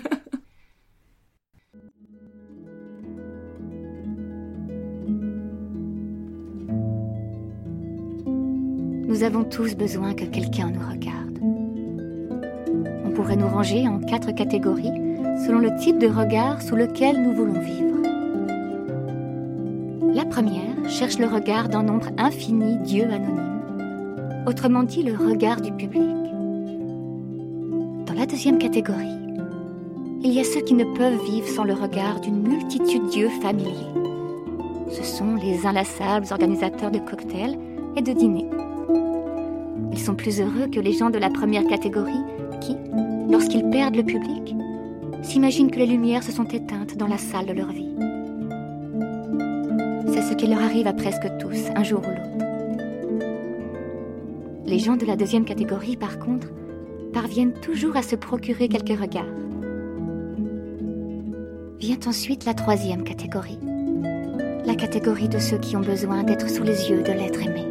Nous avons tous besoin que quelqu'un nous regarde. On pourrait nous ranger en quatre catégories selon le type de regard sous lequel nous voulons vivre. La première cherche le regard d'un nombre infini d'yeux anonymes autrement dit le regard du public. Dans la deuxième catégorie, il y a ceux qui ne peuvent vivre sans le regard d'une multitude d'yeux familiers. Ce sont les inlassables organisateurs de cocktails et de dîners. Ils sont plus heureux que les gens de la première catégorie qui, lorsqu'ils perdent le public, s'imaginent que les lumières se sont éteintes dans la salle de leur vie. C'est ce qui leur arrive à presque tous, un jour ou l'autre. Les gens de la deuxième catégorie, par contre, parviennent toujours à se procurer quelques regards. Vient ensuite la troisième catégorie. la catégorie de ceux qui ont besoin d'être sous les yeux de l'être aimé.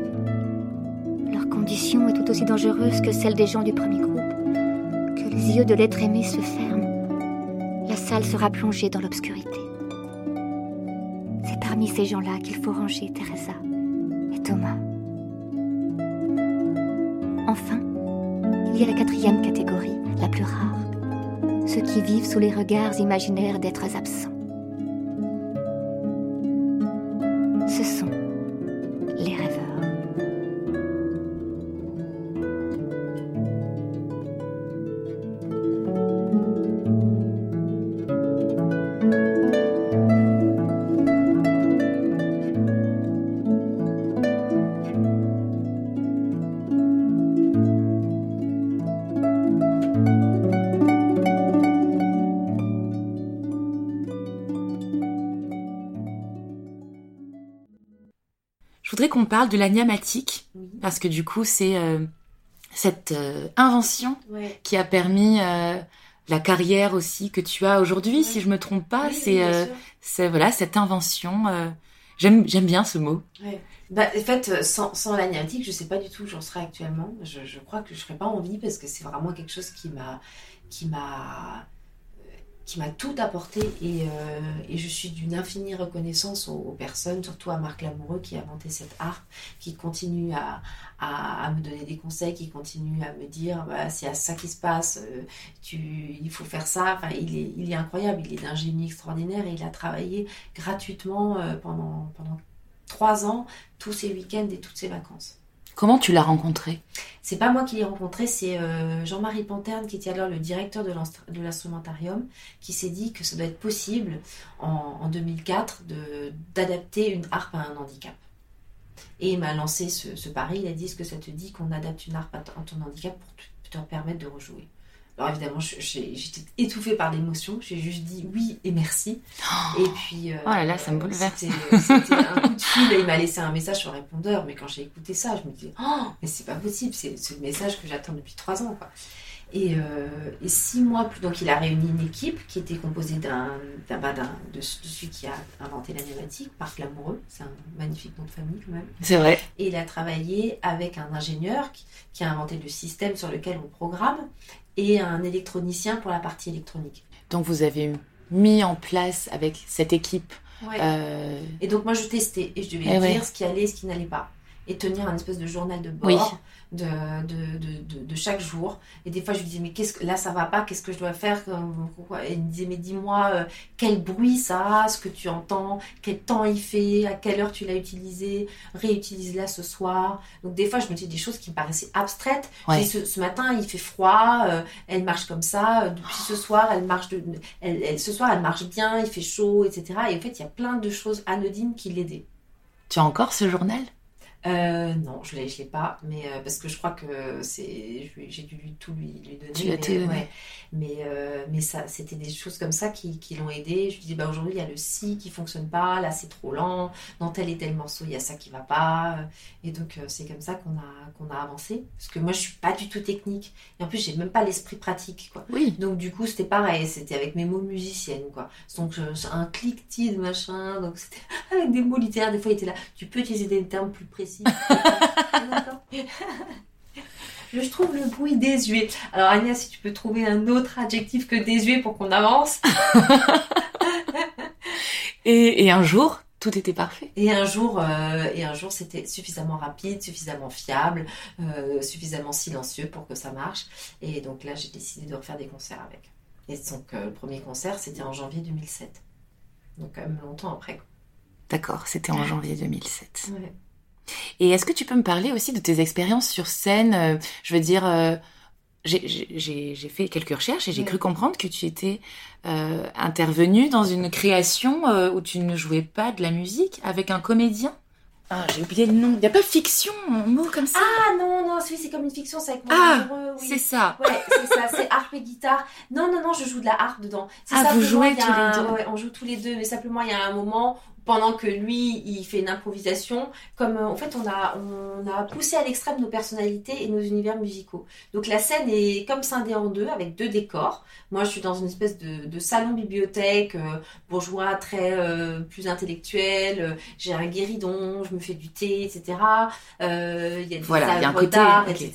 Leur condition est tout aussi dangereuse que celle des gens du premier groupe. Que les yeux de l'être aimé se ferment, la salle sera plongée dans l'obscurité. C'est parmi ces gens-là qu'il faut ranger Teresa et Thomas. La quatrième catégorie, la plus rare, ceux qui vivent sous les regards imaginaires d'êtres absents. Parle de la niamatique, Oui. parce que du coup, c'est euh, cette euh, invention Ouais. qui a permis euh, la carrière aussi que tu as aujourd'hui, si je me trompe pas. Oui, c'est voilà cette invention. J'aime j'aime bien ce mot. Ouais. Bah, en fait, sans, sans l'agnatique, je sais pas du tout où j'en serais actuellement. Je, je crois que je serais pas en vie parce que c'est vraiment quelque chose qui m'a, qui m'a, qui m'a tout apporté et, euh, et je suis d'une infinie reconnaissance aux, personnes, surtout à Marc Lamoureux qui a inventé cette harpe, qui continue à, me donner des conseils, qui continue à me dire bah, c'est à ça qui se passe, euh, il faut faire ça. Enfin, il est, il est incroyable, il est d'un génie extraordinaire et il a travaillé gratuitement euh, pendant, pendant trois ans, tous ses week-ends et toutes ses vacances. Comment tu l'as rencontré? C'est pas moi qui l'ai rencontré, c'est euh, Jean-Marie Panterne, qui était alors le directeur de l'instru- de l'instrumentarium, qui s'est dit que ça doit être possible en, en 2004 de- d'adapter une harpe à un handicap. Et il m'a lancé ce, ce pari, il a dit est-ce que ça te dit qu'on adapte une harpe à, ton handicap pour te permettre de rejouer? Alors évidemment, j'étais étouffée par l'émotion, j'ai juste dit oui et merci. Et puis. euh, Oh là là, ça me bouleverse. C'était un coup de fil et il m'a laissé un message sur répondeur. Mais quand j'ai écouté ça, je me disais, oh, mais c'est pas possible, c'est le message que j'attends depuis trois ans. Quoi. Et, euh, et six mois plus, donc il a réuni une équipe qui était composée d'un, d'un, bah, de, celui qui a inventé la pneumatique, Marc Lamoureux, c'est un magnifique nom de famille quand même. C'est vrai. Et il a travaillé avec un ingénieur qui, qui a inventé le système sur lequel on programme et un électronicien pour la partie électronique. Donc vous avez mis en place avec cette équipe. Ouais. euh, Et donc moi je testais et je devais Eh dire ouais. ce qui allait et ce qui n'allait pas. Et tenir un espèce de journal de bord Oui. De, de, de, de, chaque jour. Et des fois je lui disais mais qu'est-ce que là ça va pas, qu'est-ce que je dois faire Et il me disait mais dis-moi euh, quel bruit ça a, ce que tu entends, quel temps il fait, à quelle heure tu l'as utilisé, réutilise-la ce soir. Donc des fois je me disais des choses qui me paraissaient abstraites. Ouais. ce, ce matin il fait froid, euh, elle marche comme ça, euh, depuis ce soir elle marche de, elle, elle- ce soir elle marche bien, il fait chaud, etc. Et en fait il y a plein de choses anodines qui l'aidaient. Tu as encore ce journal? Euh, non, je l'ai, je l'ai pas, mais euh, parce que je crois que c'est, j'ai dû lui- tout lui, lui donner. Tu mais, tout donné. ouais. mais, euh, mais ça, c'était des choses comme ça qui, qui l'ont aidé. Je lui dis, bah aujourd'hui il y a le si qui fonctionne pas, là c'est trop lent, dans tel et tel morceau il y a ça qui va pas, et donc euh, c'est comme ça qu'on a qu'on a avancé. Parce que moi je suis pas du tout technique, et en plus j'ai même pas l'esprit pratique, quoi. Oui. Donc du coup c'était pareil, c'était avec mes mots musiciennes quoi. Donc un cliquetis de machin, donc c'était avec des mots littéraires. Des fois il était là, tu peux utiliser des termes plus précis. Je trouve le bruit désuet. Alors Agnès, si tu peux trouver un autre adjectif que désuet pour qu'on avance. Et, et un jour, tout était parfait. Et un jour, euh, et un jour c'était suffisamment rapide, suffisamment fiable, euh, suffisamment silencieux pour que ça marche. Et donc là j'ai décidé de refaire des concerts avec. Et donc euh, le premier concert c'était en janvier 2007. Donc quand même longtemps après. D'accord, c'était en janvier 2007. Ouais. Et est-ce que tu peux me parler aussi de tes expériences sur scène euh, Je veux dire, euh, j'ai- fait quelques recherches et j'ai Ouais. cru comprendre que tu étais euh, intervenue dans une création euh, où tu ne jouais pas de la musique avec un comédien. Ah, j'ai oublié le nom. Il n'y a pas fiction, un mot comme ça? Ah non, non, celui c'est comme une fiction, c'est avec mon Ah, amoureux, oui. C'est ça. Ouais, c'est ça, c'est harpe et guitare. Non, non, non, je joue de la harpe dedans. Ah, vous jouez tous les deux. ouais, on joue tous les deux, mais simplement, il y a un moment pendant que lui, il fait une improvisation, comme euh, en fait on a, on a poussé à l'extrême nos personnalités et nos univers musicaux. Donc la scène est comme scindée en deux, avec deux décors. Moi, je suis dans une espèce de, salon bibliothèque euh, bourgeois, très euh, plus intellectuel. J'ai un guéridon, je me fais du thé, etc. Il y a des voilà, y a un côté, etc.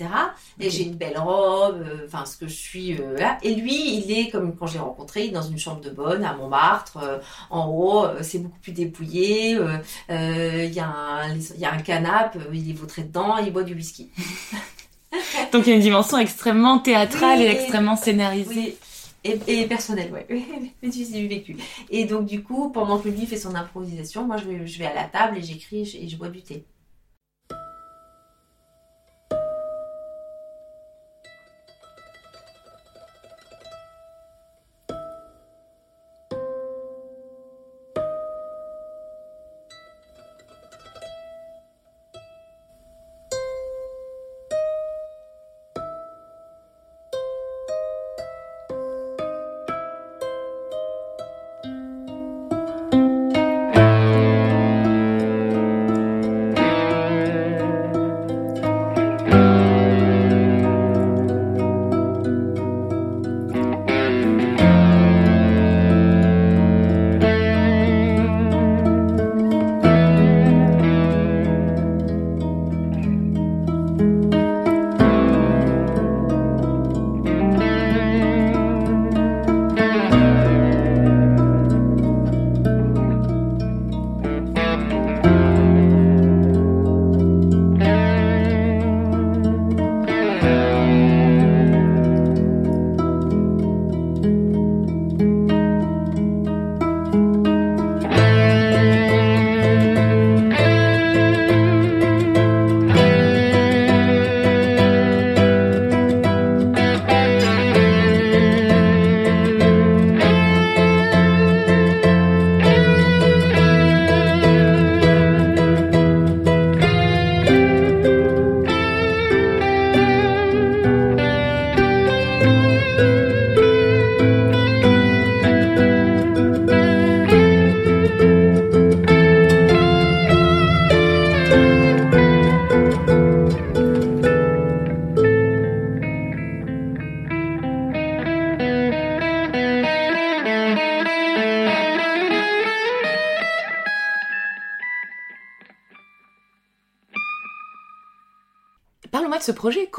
Et j'ai une belle robe, enfin ce que je suis là. Et lui, il est comme quand je l'ai rencontré, il est dans une chambre de bonne à Montmartre, en haut. C'est beaucoup plus débrouillé euh, euh, il y, a un canapé, euh, il est vautré dedans, il boit du whisky. Donc il y a une dimension extrêmement théâtrale et, extrêmement scénarisée. Et, et personnelle, ouais. Mais tu sais, vécu. Et donc du coup, pendant que lui fait son improvisation, moi je vais, je vais à la table et j'écris et je bois du thé.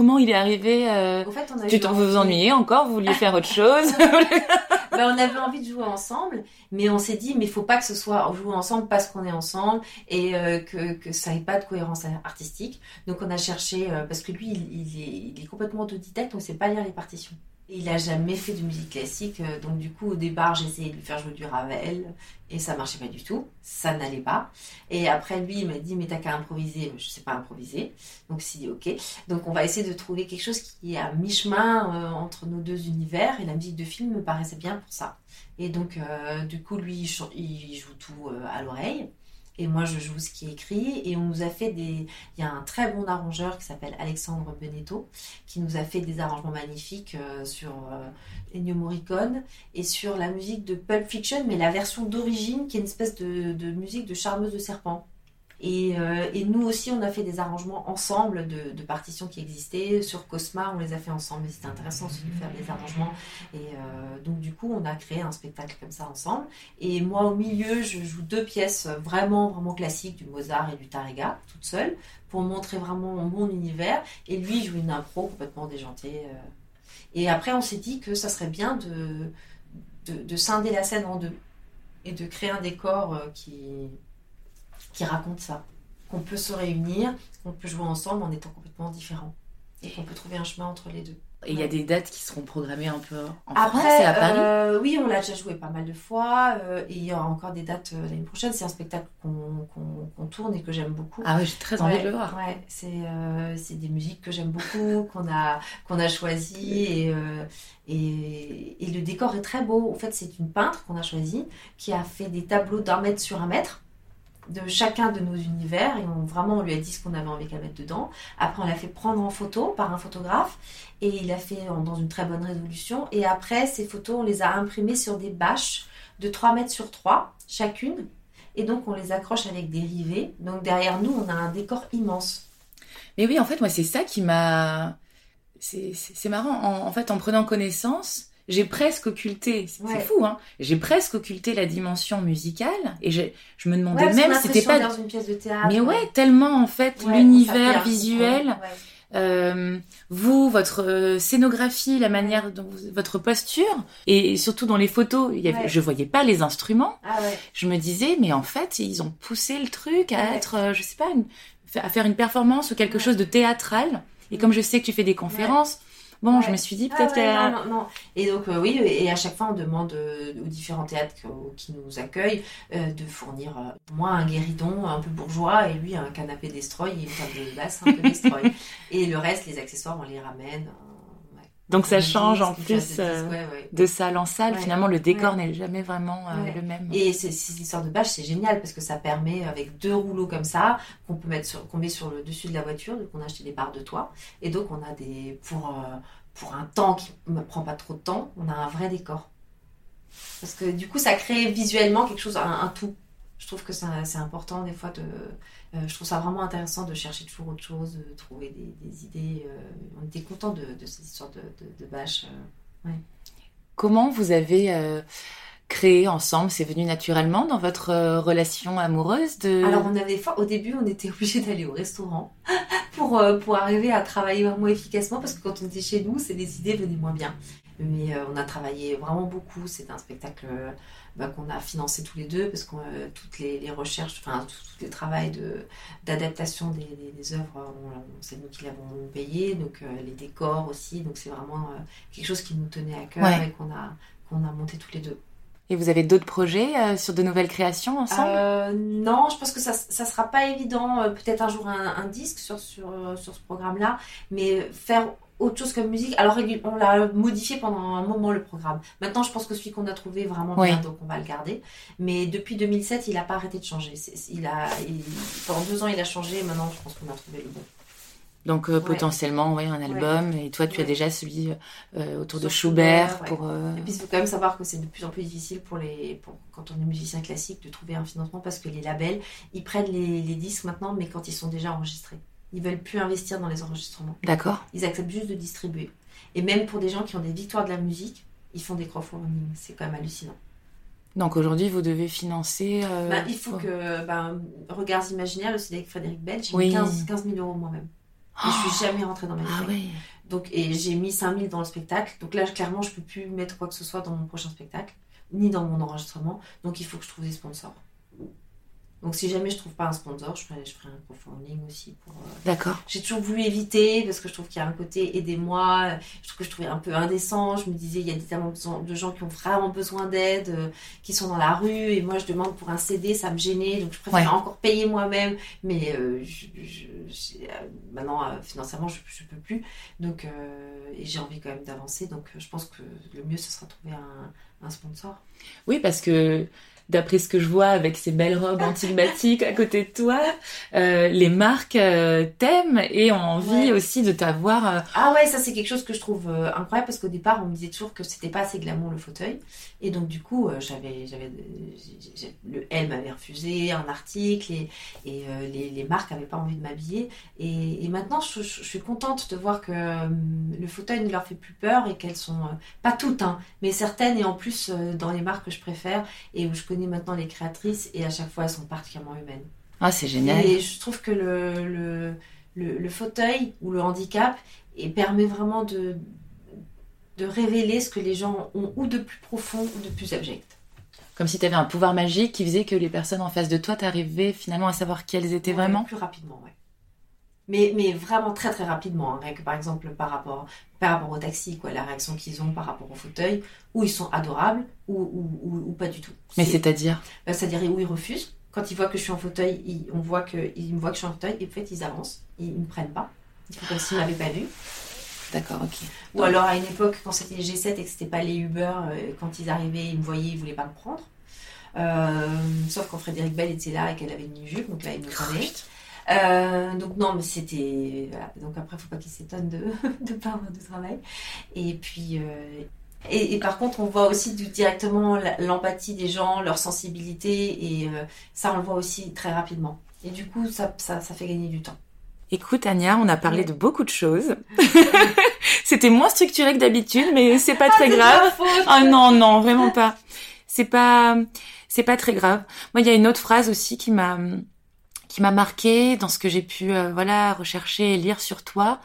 Comment il est arrivé euh, fait, on Tu t'en vous ennuyer encore Vous vouliez faire autre chose ben, On avait envie de jouer ensemble, mais on s'est dit, mais il faut pas que ce soit jouer ensemble parce qu'on est ensemble et euh, que, que ça n'ait pas de cohérence artistique. Donc on a cherché, euh, parce que lui, il, est, il est complètement autodidacte, on ne sait pas lire les partitions. Il a jamais fait de musique classique, euh, donc du coup au départ j'ai essayé de lui faire jouer du Ravel et ça marchait pas du tout, ça n'allait pas. Et après lui il m'a dit mais t'as qu'à improviser, je sais pas improviser, donc dit ok. Donc on va essayer de trouver quelque chose qui est à mi-chemin euh, entre nos deux univers et la musique de film me paraissait bien pour ça. Et donc euh, du coup lui il joue tout à l'oreille et moi je joue ce qui est écrit. Et on nous a fait des il y a un très bon arrangeur qui s'appelle Alexandre Benetto qui nous a fait des arrangements magnifiques euh, sur euh, Ennio Morricone et sur la musique de Pulp Fiction mais la version d'origine qui est une espèce de, de musique de charmeuse de serpent euh, et, nous aussi, on a fait des arrangements ensemble de, partitions qui existaient. Sur Cosma, on les a fait ensemble. C'était intéressant aussi de faire des arrangements. Et euh, donc, du coup, on a créé un spectacle comme ça ensemble. Et moi, au milieu, je joue deux pièces vraiment, vraiment classiques du Mozart et du Tariga, toute seule, pour montrer vraiment mon univers. Et lui, joue une impro complètement déjantée. Euh. Et après, on s'est dit que ça serait bien de, de scinder la scène en deux et de créer un décor qui qui raconte ça. Qu'on peut se réunir, qu'on peut jouer ensemble en étant complètement différents. Et qu'on peut trouver un chemin entre les deux. Et il y a des dates qui seront programmées un peu en Après, France et à Paris euh, Oui, on l'a déjà joué pas mal de fois. Euh, et il y aura encore des dates euh, l'année prochaine. C'est un spectacle qu'on tourne et que j'aime beaucoup. Ah oui, j'ai très envie de le voir. Ouais, c'est des musiques que j'aime beaucoup, qu'on a, qu'on a choisies. Et, et, et, le décor est très beau. En fait, c'est une peintre qu'on a choisie qui a fait des tableaux d'un mètre sur un mètre de chacun de nos univers et on, vraiment on lui a dit ce qu'on avait envie qu'elle mette dedans. Après on l'a fait prendre en photo par un photographe et il a fait dans une très bonne résolution et après ces photos on les a imprimées sur des bâches de 3 mètres sur 3 chacune et donc on les accroche avec des rivets. Donc derrière nous, on a un décor immense. Mais oui, en fait, moi, c'est ça qui m'a. C'est marrant. En, en, fait, en prenant connaissance, j'ai presque occulté, c'est Ouais. fou, hein, j'ai presque occulté la dimension musicale et je, je me demandais Ouais, même si c'était pas. dans une pièce de théâtre. Mais ouais, tellement en fait, l'univers un- visuel, euh, vous, votre euh, scénographie, la manière dont vous- votre posture, et surtout dans les photos, il y avait, Ouais. je voyais pas les instruments. Ah ouais. Je me disais, mais en fait, ils ont poussé le truc à Ouais. être, euh, je sais pas, une- à faire une performance ou quelque chose de théâtral. Et comme je sais que tu fais des conférences, bon, Ouais. je me suis dit Ah peut-être ouais, non, non, non. Et donc, euh, oui, et à chaque fois, on demande euh, aux différents théâtres qui- qui nous accueillent euh, de fournir, euh, moi, un guéridon un peu bourgeois et lui, un canapé destroy et une table de basse un peu destroy. et le reste, les accessoires, on les ramène. Donc ça change en plus euh, ouais, ouais. de salle en salle. Ouais. Finalement, le décor n'est jamais vraiment euh, le même. Et ces, ces histoires de bâches, c'est génial parce que ça permet, avec deux rouleaux comme ça, qu'on peut mettre sur, qu'on met sur le dessus de la voiture, donc on a acheté des barres de toit, et donc on a des, pour, euh, pour un temps qui ne prend pas trop de temps, on a un vrai décor. Parce que du coup, ça crée visuellement quelque chose, un, un tout. Je trouve que c'est important des fois de. euh, je trouve ça vraiment intéressant de chercher toujours autre chose, de trouver des, des idées. euh, on était content de, de ces histoires de, de, de bâches. euh. Comment vous avez créé ensemble? C'est venu naturellement dans votre relation amoureuse de... Alors on avait au début on était obligé d'aller au restaurant pour, pour arriver à travailler vraiment efficacement parce que quand on était chez nous, c'est les idées venaient moins bien. Mais on a travaillé vraiment beaucoup. C'est un spectacle bah, qu'on a financé tous les deux parce que euh, toutes les, les recherches, enfin tout, tout le travail de d'adaptation des, des, des œuvres, on- c'est nous qui l'avons payé. Donc euh, les décors aussi. Donc c'est vraiment euh, quelque chose qui nous tenait à cœur Ouais. et qu'on a qu'on a monté tous les deux. Et vous avez d'autres projets euh, sur de nouvelles créations ensemble? Euh, non, je pense que ça ça sera pas évident. euh, Peut-être un jour un, un disque sur, sur, euh, sur ce programme-là, mais faire autre chose comme musique. Alors on l'a modifié pendant un moment le programme. Maintenant, je pense que celui qu'on a trouvé est vraiment Oui. bien, donc on va le garder. Mais depuis 2007, il a pas arrêté de changer. Il a, il- pendant deux ans, il a changé. Et maintenant, je pense qu'on a trouvé le bon. Donc euh, ouais. potentiellement, ouais, un album. Et toi, tu as déjà celui euh, autour de Schubert. Pour, euh, Et puis, il faut quand même savoir que c'est de plus en plus difficile pour les, pour, quand on est musicien classique de trouver un financement parce que les labels, ils prennent les, les disques maintenant, mais quand ils sont déjà enregistrés. Ils veulent plus investir dans les enregistrements. D'accord. Ils acceptent juste de distribuer. Et même pour des gens qui ont des victoires de la musique, ils font des crowdfunding. C'est quand même hallucinant. Donc aujourd'hui, vous devez financer. euh, Bah, il faut que, ben, Regards imaginaires, le CD avec Frédéric Bell, j'ai Oui. mis 15, 15 000 euros moi-même. Et je suis jamais rentrée dans ma Ah vie. ouais. Donc, et j'ai mis 5 000 dans le spectacle. Donc là, clairement, je peux plus mettre quoi que ce soit dans mon prochain spectacle, ni dans mon enregistrement. Donc, il faut que je trouve des sponsors. Donc, si jamais je trouve pas un sponsor, je ferai, je ferai un crowdfunding aussi pour. euh, D'accord. J'ai toujours voulu éviter parce que je trouve qu'il y a un côté aidez-moi. Je trouve que je trouvais un peu indécent. Je me disais, il y a tellement de gens qui ont vraiment besoin d'aide, euh, qui sont dans la rue. Et moi, je demande pour un CD, ça me gênait. Donc, je préfère Ouais. encore payer moi-même. Mais euh, je- je- j'ai- maintenant, financièrement, je ne peux plus. Donc, et j'ai envie quand même d'avancer. Donc, je pense que le mieux, ce sera de trouver un, un sponsor. Oui, parce que d'après ce que je vois avec ces belles robes antiques à côté de toi, euh, les marques euh, t'aiment et ont envie Ouais. aussi de t'avoir. euh, Ah ouais, ça c'est quelque chose que je trouve incroyable parce qu'au départ on me disait toujours que c'était pas assez glamour le fauteuil et donc du coup j'avais le Elle m'avait refusé un article et, et les, les marques avaient pas envie de m'habiller et, et maintenant je, je- je suis contente de voir que euh, le fauteuil ne leur fait plus peur et qu'elles sont pas toutes hein, mais certaines et en plus dans les marques que je préfère et où je connais maintenant les créatrices et à chaque fois elles sont particulièrement humaines. Ah, c'est génial. Et je trouve que le, le, le, le fauteuil ou le handicap et permet vraiment de, de révéler ce que les gens ont ou de plus profond ou de plus abject. Comme si tu avais un pouvoir magique qui faisait que les personnes en face de toi, t'arrivais finalement à savoir qui elles étaient Ouais, vraiment. Plus rapidement, ouais. Mais, mais vraiment très très rapidement. hein. Que par exemple par rapport, par rapport au taxi, quoi, la réaction qu'ils ont par rapport au fauteuil, où ils sont adorables ou, ou, ou, ou pas du tout. Mais C'est- c'est-à-dire Euh, C'est-à-dire où ils refusent. Quand ils voient que je suis en fauteuil, ils, on voit que, ils me voient que je suis en fauteuil et en fait ils avancent. Ils ne me prennent pas. Ils font comme s'ils ne m'avaient pas vu. D'accord, ok. Ou alors à une époque, quand c'était les G7 et que c'était pas les Uber, euh, quand ils arrivaient, ils me voyaient, ils voulaient pas me prendre. Euh, sauf quand Frédéric Bell était là et qu'elle avait une mini-jupe, donc là ils me prenaient. Euh, donc non, mais c'était... Voilà. Donc après, faut pas qu'ils s'étonnent de ne pas avoir de travail. Et puis, euh, Et, par contre, on voit aussi directement l'empathie des gens, leur sensibilité, et euh, ça, on le voit aussi très rapidement. Et du coup, ça, ça, fait gagner du temps. Écoute, Anya, on a parlé de beaucoup de choses. C'était moins structuré que d'habitude, mais c'est pas ah, très grave. Ah non, non, vraiment pas. C'est pas, c'est pas très grave. Moi, il y a une autre phrase aussi qui m'a, qui m'a marqué dans ce que j'ai pu, euh, voilà, rechercher et lire sur toi.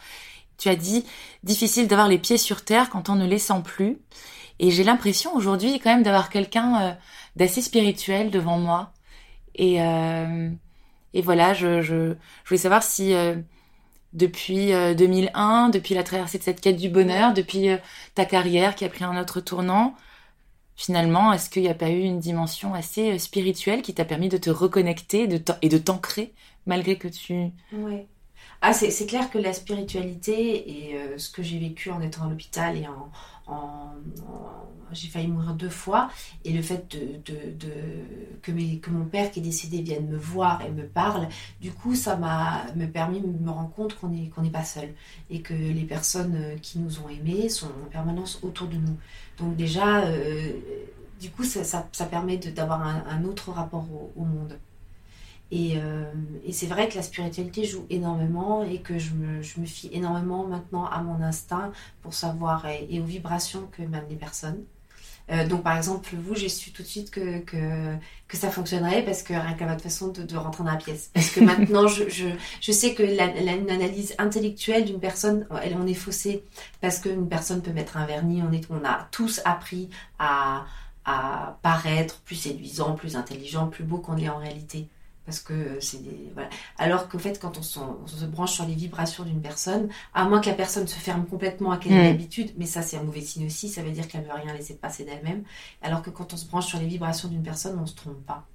Tu as dit difficile d'avoir les pieds sur terre quand on ne les sent plus. Et j'ai l'impression aujourd'hui quand même d'avoir quelqu'un euh, d'assez spirituel devant moi. Et, euh, et voilà, je, je, je, voulais savoir si euh, depuis 2001, depuis la traversée de cette quête du bonheur, depuis ta carrière qui a pris un autre tournant, finalement, est-ce qu'il n'y a pas eu une dimension assez spirituelle qui t'a permis de te reconnecter et de t'ancrer malgré que tu... Ouais. Ah, c'est clair que la spiritualité et euh, ce que j'ai vécu en étant à l'hôpital et en, j'ai failli mourir deux fois et le fait que, que, mon père qui est décédé vienne me voir et me parle, du coup ça m'a permis de me rendre compte qu'on n'est pas seul et que les personnes qui nous ont aimés sont en permanence autour de nous. Donc déjà, euh, du coup ça, permet d'avoir un, autre rapport au monde. Euh, et, c'est vrai que la spiritualité joue énormément et que je me, fie énormément maintenant à mon instinct pour savoir et, aux vibrations que même les personnes. Euh, donc par exemple, vous, j'ai su tout de suite que, que, que, ça fonctionnerait parce que rien qu'à votre façon de, de, rentrer dans la pièce. Parce que maintenant, je, je, je, sais que l'analyse intellectuelle d'une personne, elle, on est faussée parce qu'une personne peut mettre un vernis. On, est, on a tous appris à, à paraître plus séduisant, plus intelligent, plus beau qu'on l'est en réalité parce que c'est des voilà. alors qu'en fait quand on, se branche sur les vibrations d'une personne à moins que la personne se ferme complètement à quelle mm. habitude mais ça c'est un mauvais signe aussi ça veut dire qu'elle veut rien laisser passer d'elle-même alors que quand on se branche sur les vibrations d'une personne on se trompe pas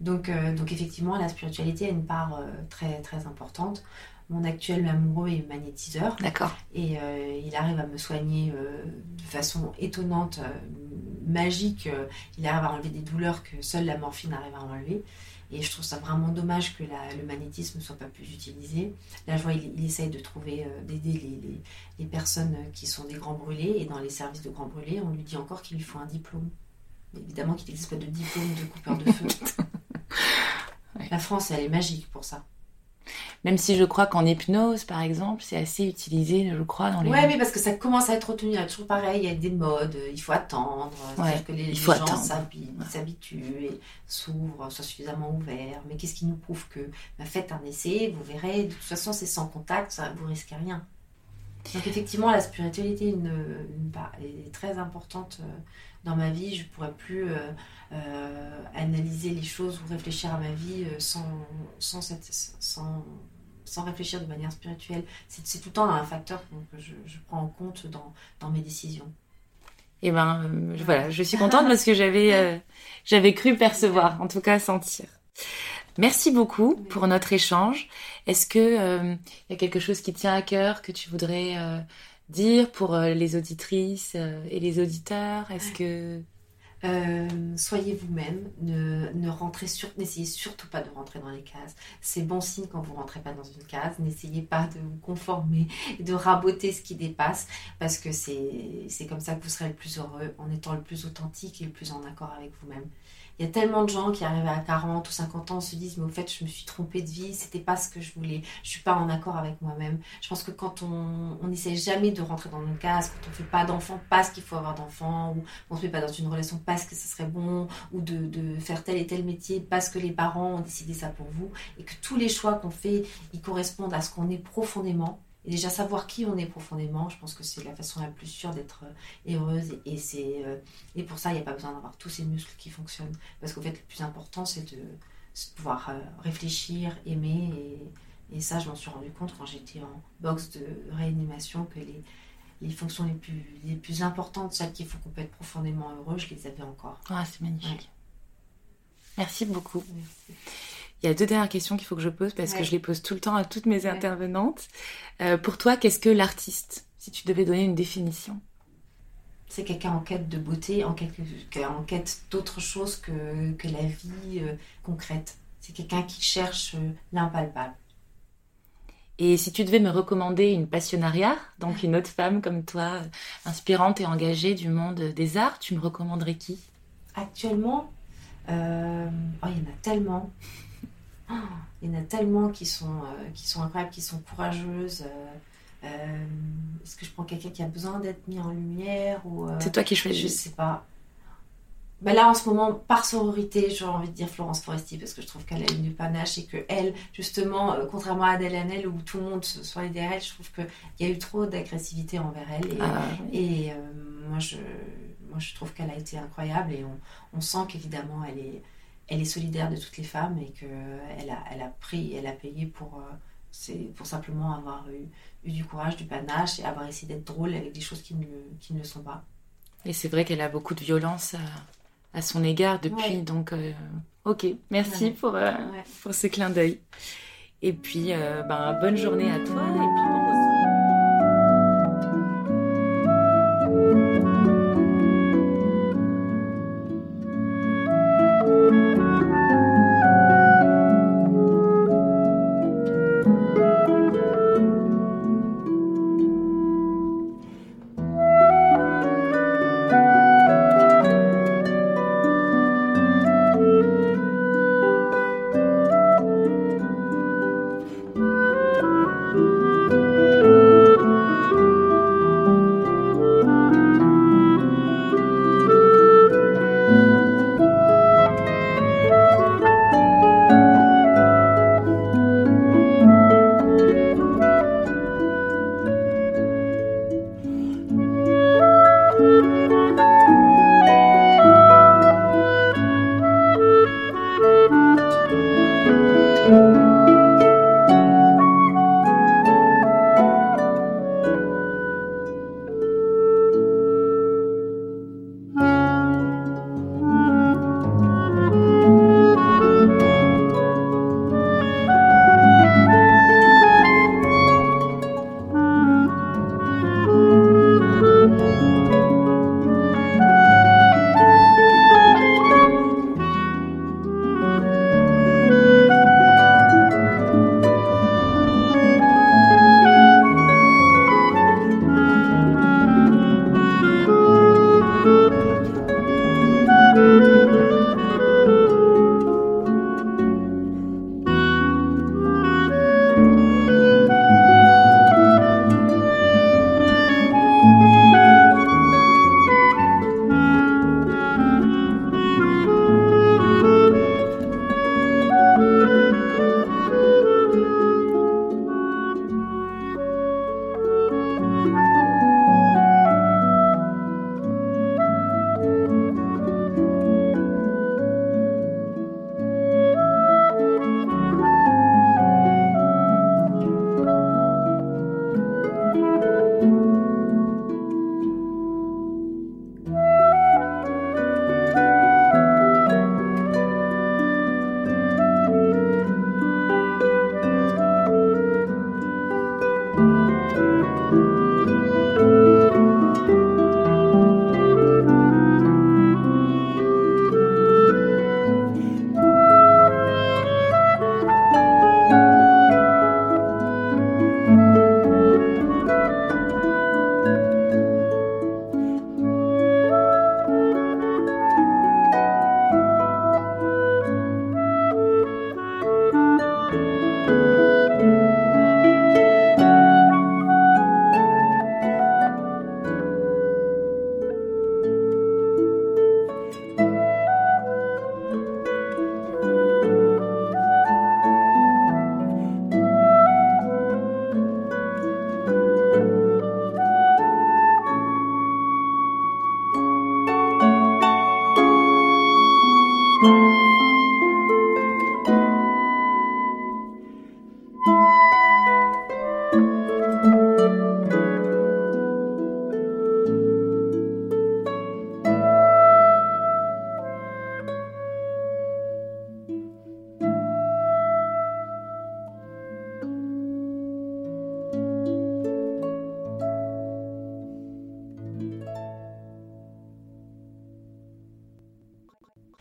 donc euh, donc effectivement la spiritualité a une part euh, très très importante mon actuel amoureux est magnétiseur. D'accord. Et euh, il arrive à me soigner de façon étonnante, magique. il arrive à enlever des douleurs que seule la morphine arrive à enlever. Et je trouve ça vraiment dommage que le magnétisme ne soit pas plus utilisé. Là, je vois, il, essaye de trouver, euh, d'aider les, les, personnes qui sont des grands brûlés. Et dans les services de grands brûlés, on lui dit encore qu'il lui faut un diplôme. Évidemment qu'il n'existe pas de diplôme de coupeur de feu. La France, elle est magique pour ça. Même si je crois qu'en hypnose, par exemple, c'est assez utilisé, je crois, dans les... Ouais, mais parce que ça commence à être retenu. Il y a toujours pareil, il y a des modes, il faut attendre. Ouais, que les, il faut gens s'habituent et s'ouvrent, soient suffisamment ouverts. Mais qu'est-ce qui nous prouve que bah, Faites un essai, vous verrez. De toute façon, c'est sans contact, ça, vous risquez rien. Donc effectivement, la spiritualité une, une, est très importante euh, dans ma vie. Je ne pourrais plus euh, euh, analyser les choses ou réfléchir à ma vie sans, sans, cette, sans, sans réfléchir de manière spirituelle. C'est tout le temps un facteur que je, prends en compte dans, dans mes décisions. Et eh ben voilà, je suis contente parce que j'avais j'avais cru percevoir, en tout cas sentir. Merci beaucoup pour notre échange. Est-ce que il euh, y a quelque chose qui tient à cœur que tu voudrais euh, dire pour euh, les auditrices et les auditeurs Est-ce que soyez vous-même, ne, ne rentrez sur, n'essayez surtout pas de rentrer dans les cases. C'est bon signe quand vous rentrez pas dans une case. N'essayez pas de vous conformer, de raboter ce qui dépasse, parce que c'est, c'est comme ça que vous serez le plus heureux en étant le plus authentique et le plus en accord avec vous-même. Il y a tellement de gens qui arrivent à 40 ou 50 ans se disent mais au fait je me suis trompée de vie, c'était pas ce que je voulais, je suis pas en accord avec moi-même. Je pense que quand on n'essaie jamais de rentrer dans une case, quand on fait pas d'enfant parce qu'il faut avoir d'enfants, ou on se met pas dans une relation parce que ce serait bon, ou de, de, faire tel et tel métier parce que les parents ont décidé ça pour vous, et que tous les choix qu'on fait, ils correspondent à ce qu'on est profondément, et déjà savoir qui on est profondément, je pense que c'est la façon la plus sûre d'être euh, heureuse. Et, c'est, euh, et pour ça, il n'y a pas besoin d'avoir tous ces muscles qui fonctionnent. Parce qu'en fait, le plus important, c'est de, pouvoir euh, réfléchir, aimer. Et, et ça, je m'en suis rendu compte quand j'étais en box de réanimation, que les, les fonctions les plus, les plus importantes, celles qui font qu'on peut être profondément heureux, je les avais encore. Ah, c'est magnifique. Merci beaucoup. Il y a deux dernières questions qu'il faut que je pose parce que je les pose tout le temps à toutes mes intervenantes. Euh, pour toi, qu'est-ce que l'artiste Si tu devais donner une définition? C'est quelqu'un en quête de beauté, en quête, en quête d'autre chose que, que, la vie euh, concrète. C'est quelqu'un qui cherche euh, l'impalpable. Et si tu devais me recommander une passionnariat, donc une autre femme comme toi, inspirante et engagée du monde des arts, tu me recommanderais qui? Actuellement, euh, oh, il y en a tellement. Oh, il y en a tellement qui sont, euh, qui sont incroyables, qui sont courageuses. Euh, est-ce que je prends quelqu'un qui a besoin d'être mis en lumière ou C'est toi qui choisis. Je sais pas. Ben là, en ce moment, par sororité, j'aurais envie de dire Florence Foresti parce que je trouve qu'elle a une panache et que elle, justement, euh, contrairement à Adèle Hanel où tout le monde soit derrière elle, je trouve qu'il y a eu trop d'agressivité envers elle. Et, ah, et euh, moi, je, moi, je trouve qu'elle a été incroyable et on, on sent qu'évidemment, elle est, elle est solidaire de toutes les femmes et qu'elle a, elle a pris, elle a payé pour, euh, c'est pour simplement avoir eu, eu, du courage, du panache et avoir essayé d'être drôle avec des choses qui ne, qui ne le sont pas. Et c'est vrai qu'elle a beaucoup de violence à son égard depuis. Donc, euh, ok, merci pour, euh, pour ce clin d'œil. Et puis, euh, ben, bonne journée à toi et puis bon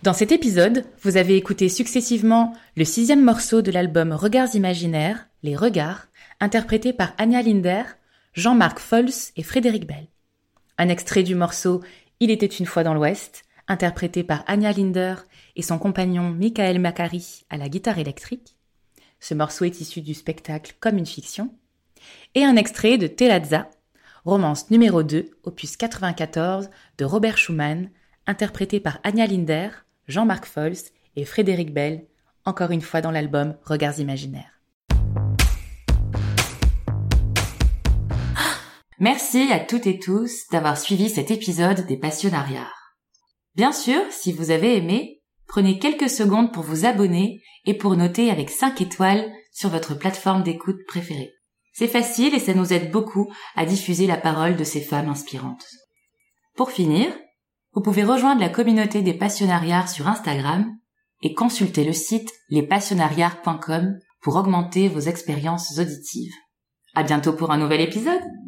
Dans cet épisode, vous avez écouté successivement le sixième morceau de l'album Regards imaginaires Les Regards, interprété par Anya Linder, Jean-Marc Fols et Frédéric Bell. Un extrait du morceau Il était une fois dans l'Ouest, interprété par Anya Linder et son compagnon Michael Macari à la guitare électrique. Ce morceau est issu du spectacle Comme une fiction. Et un extrait de Telazza, romance numéro 2, opus 94 de Robert Schumann, interprété par Anya Linder, Jean-Marc Fols et Frédéric Bell, encore une fois dans l'album Regards imaginaires. Merci à toutes et tous d'avoir suivi cet épisode des Passionnariats. Bien sûr, si vous avez aimé, prenez quelques secondes pour vous abonner et pour noter avec 5 étoiles sur votre plateforme d'écoute préférée. C'est facile et ça nous aide beaucoup à diffuser la parole de ces femmes inspirantes. Pour finir, vous pouvez rejoindre la communauté des passionnariats sur Instagram et consulter le site lespassionnariats.com pour augmenter vos expériences auditives. À bientôt pour un nouvel épisode!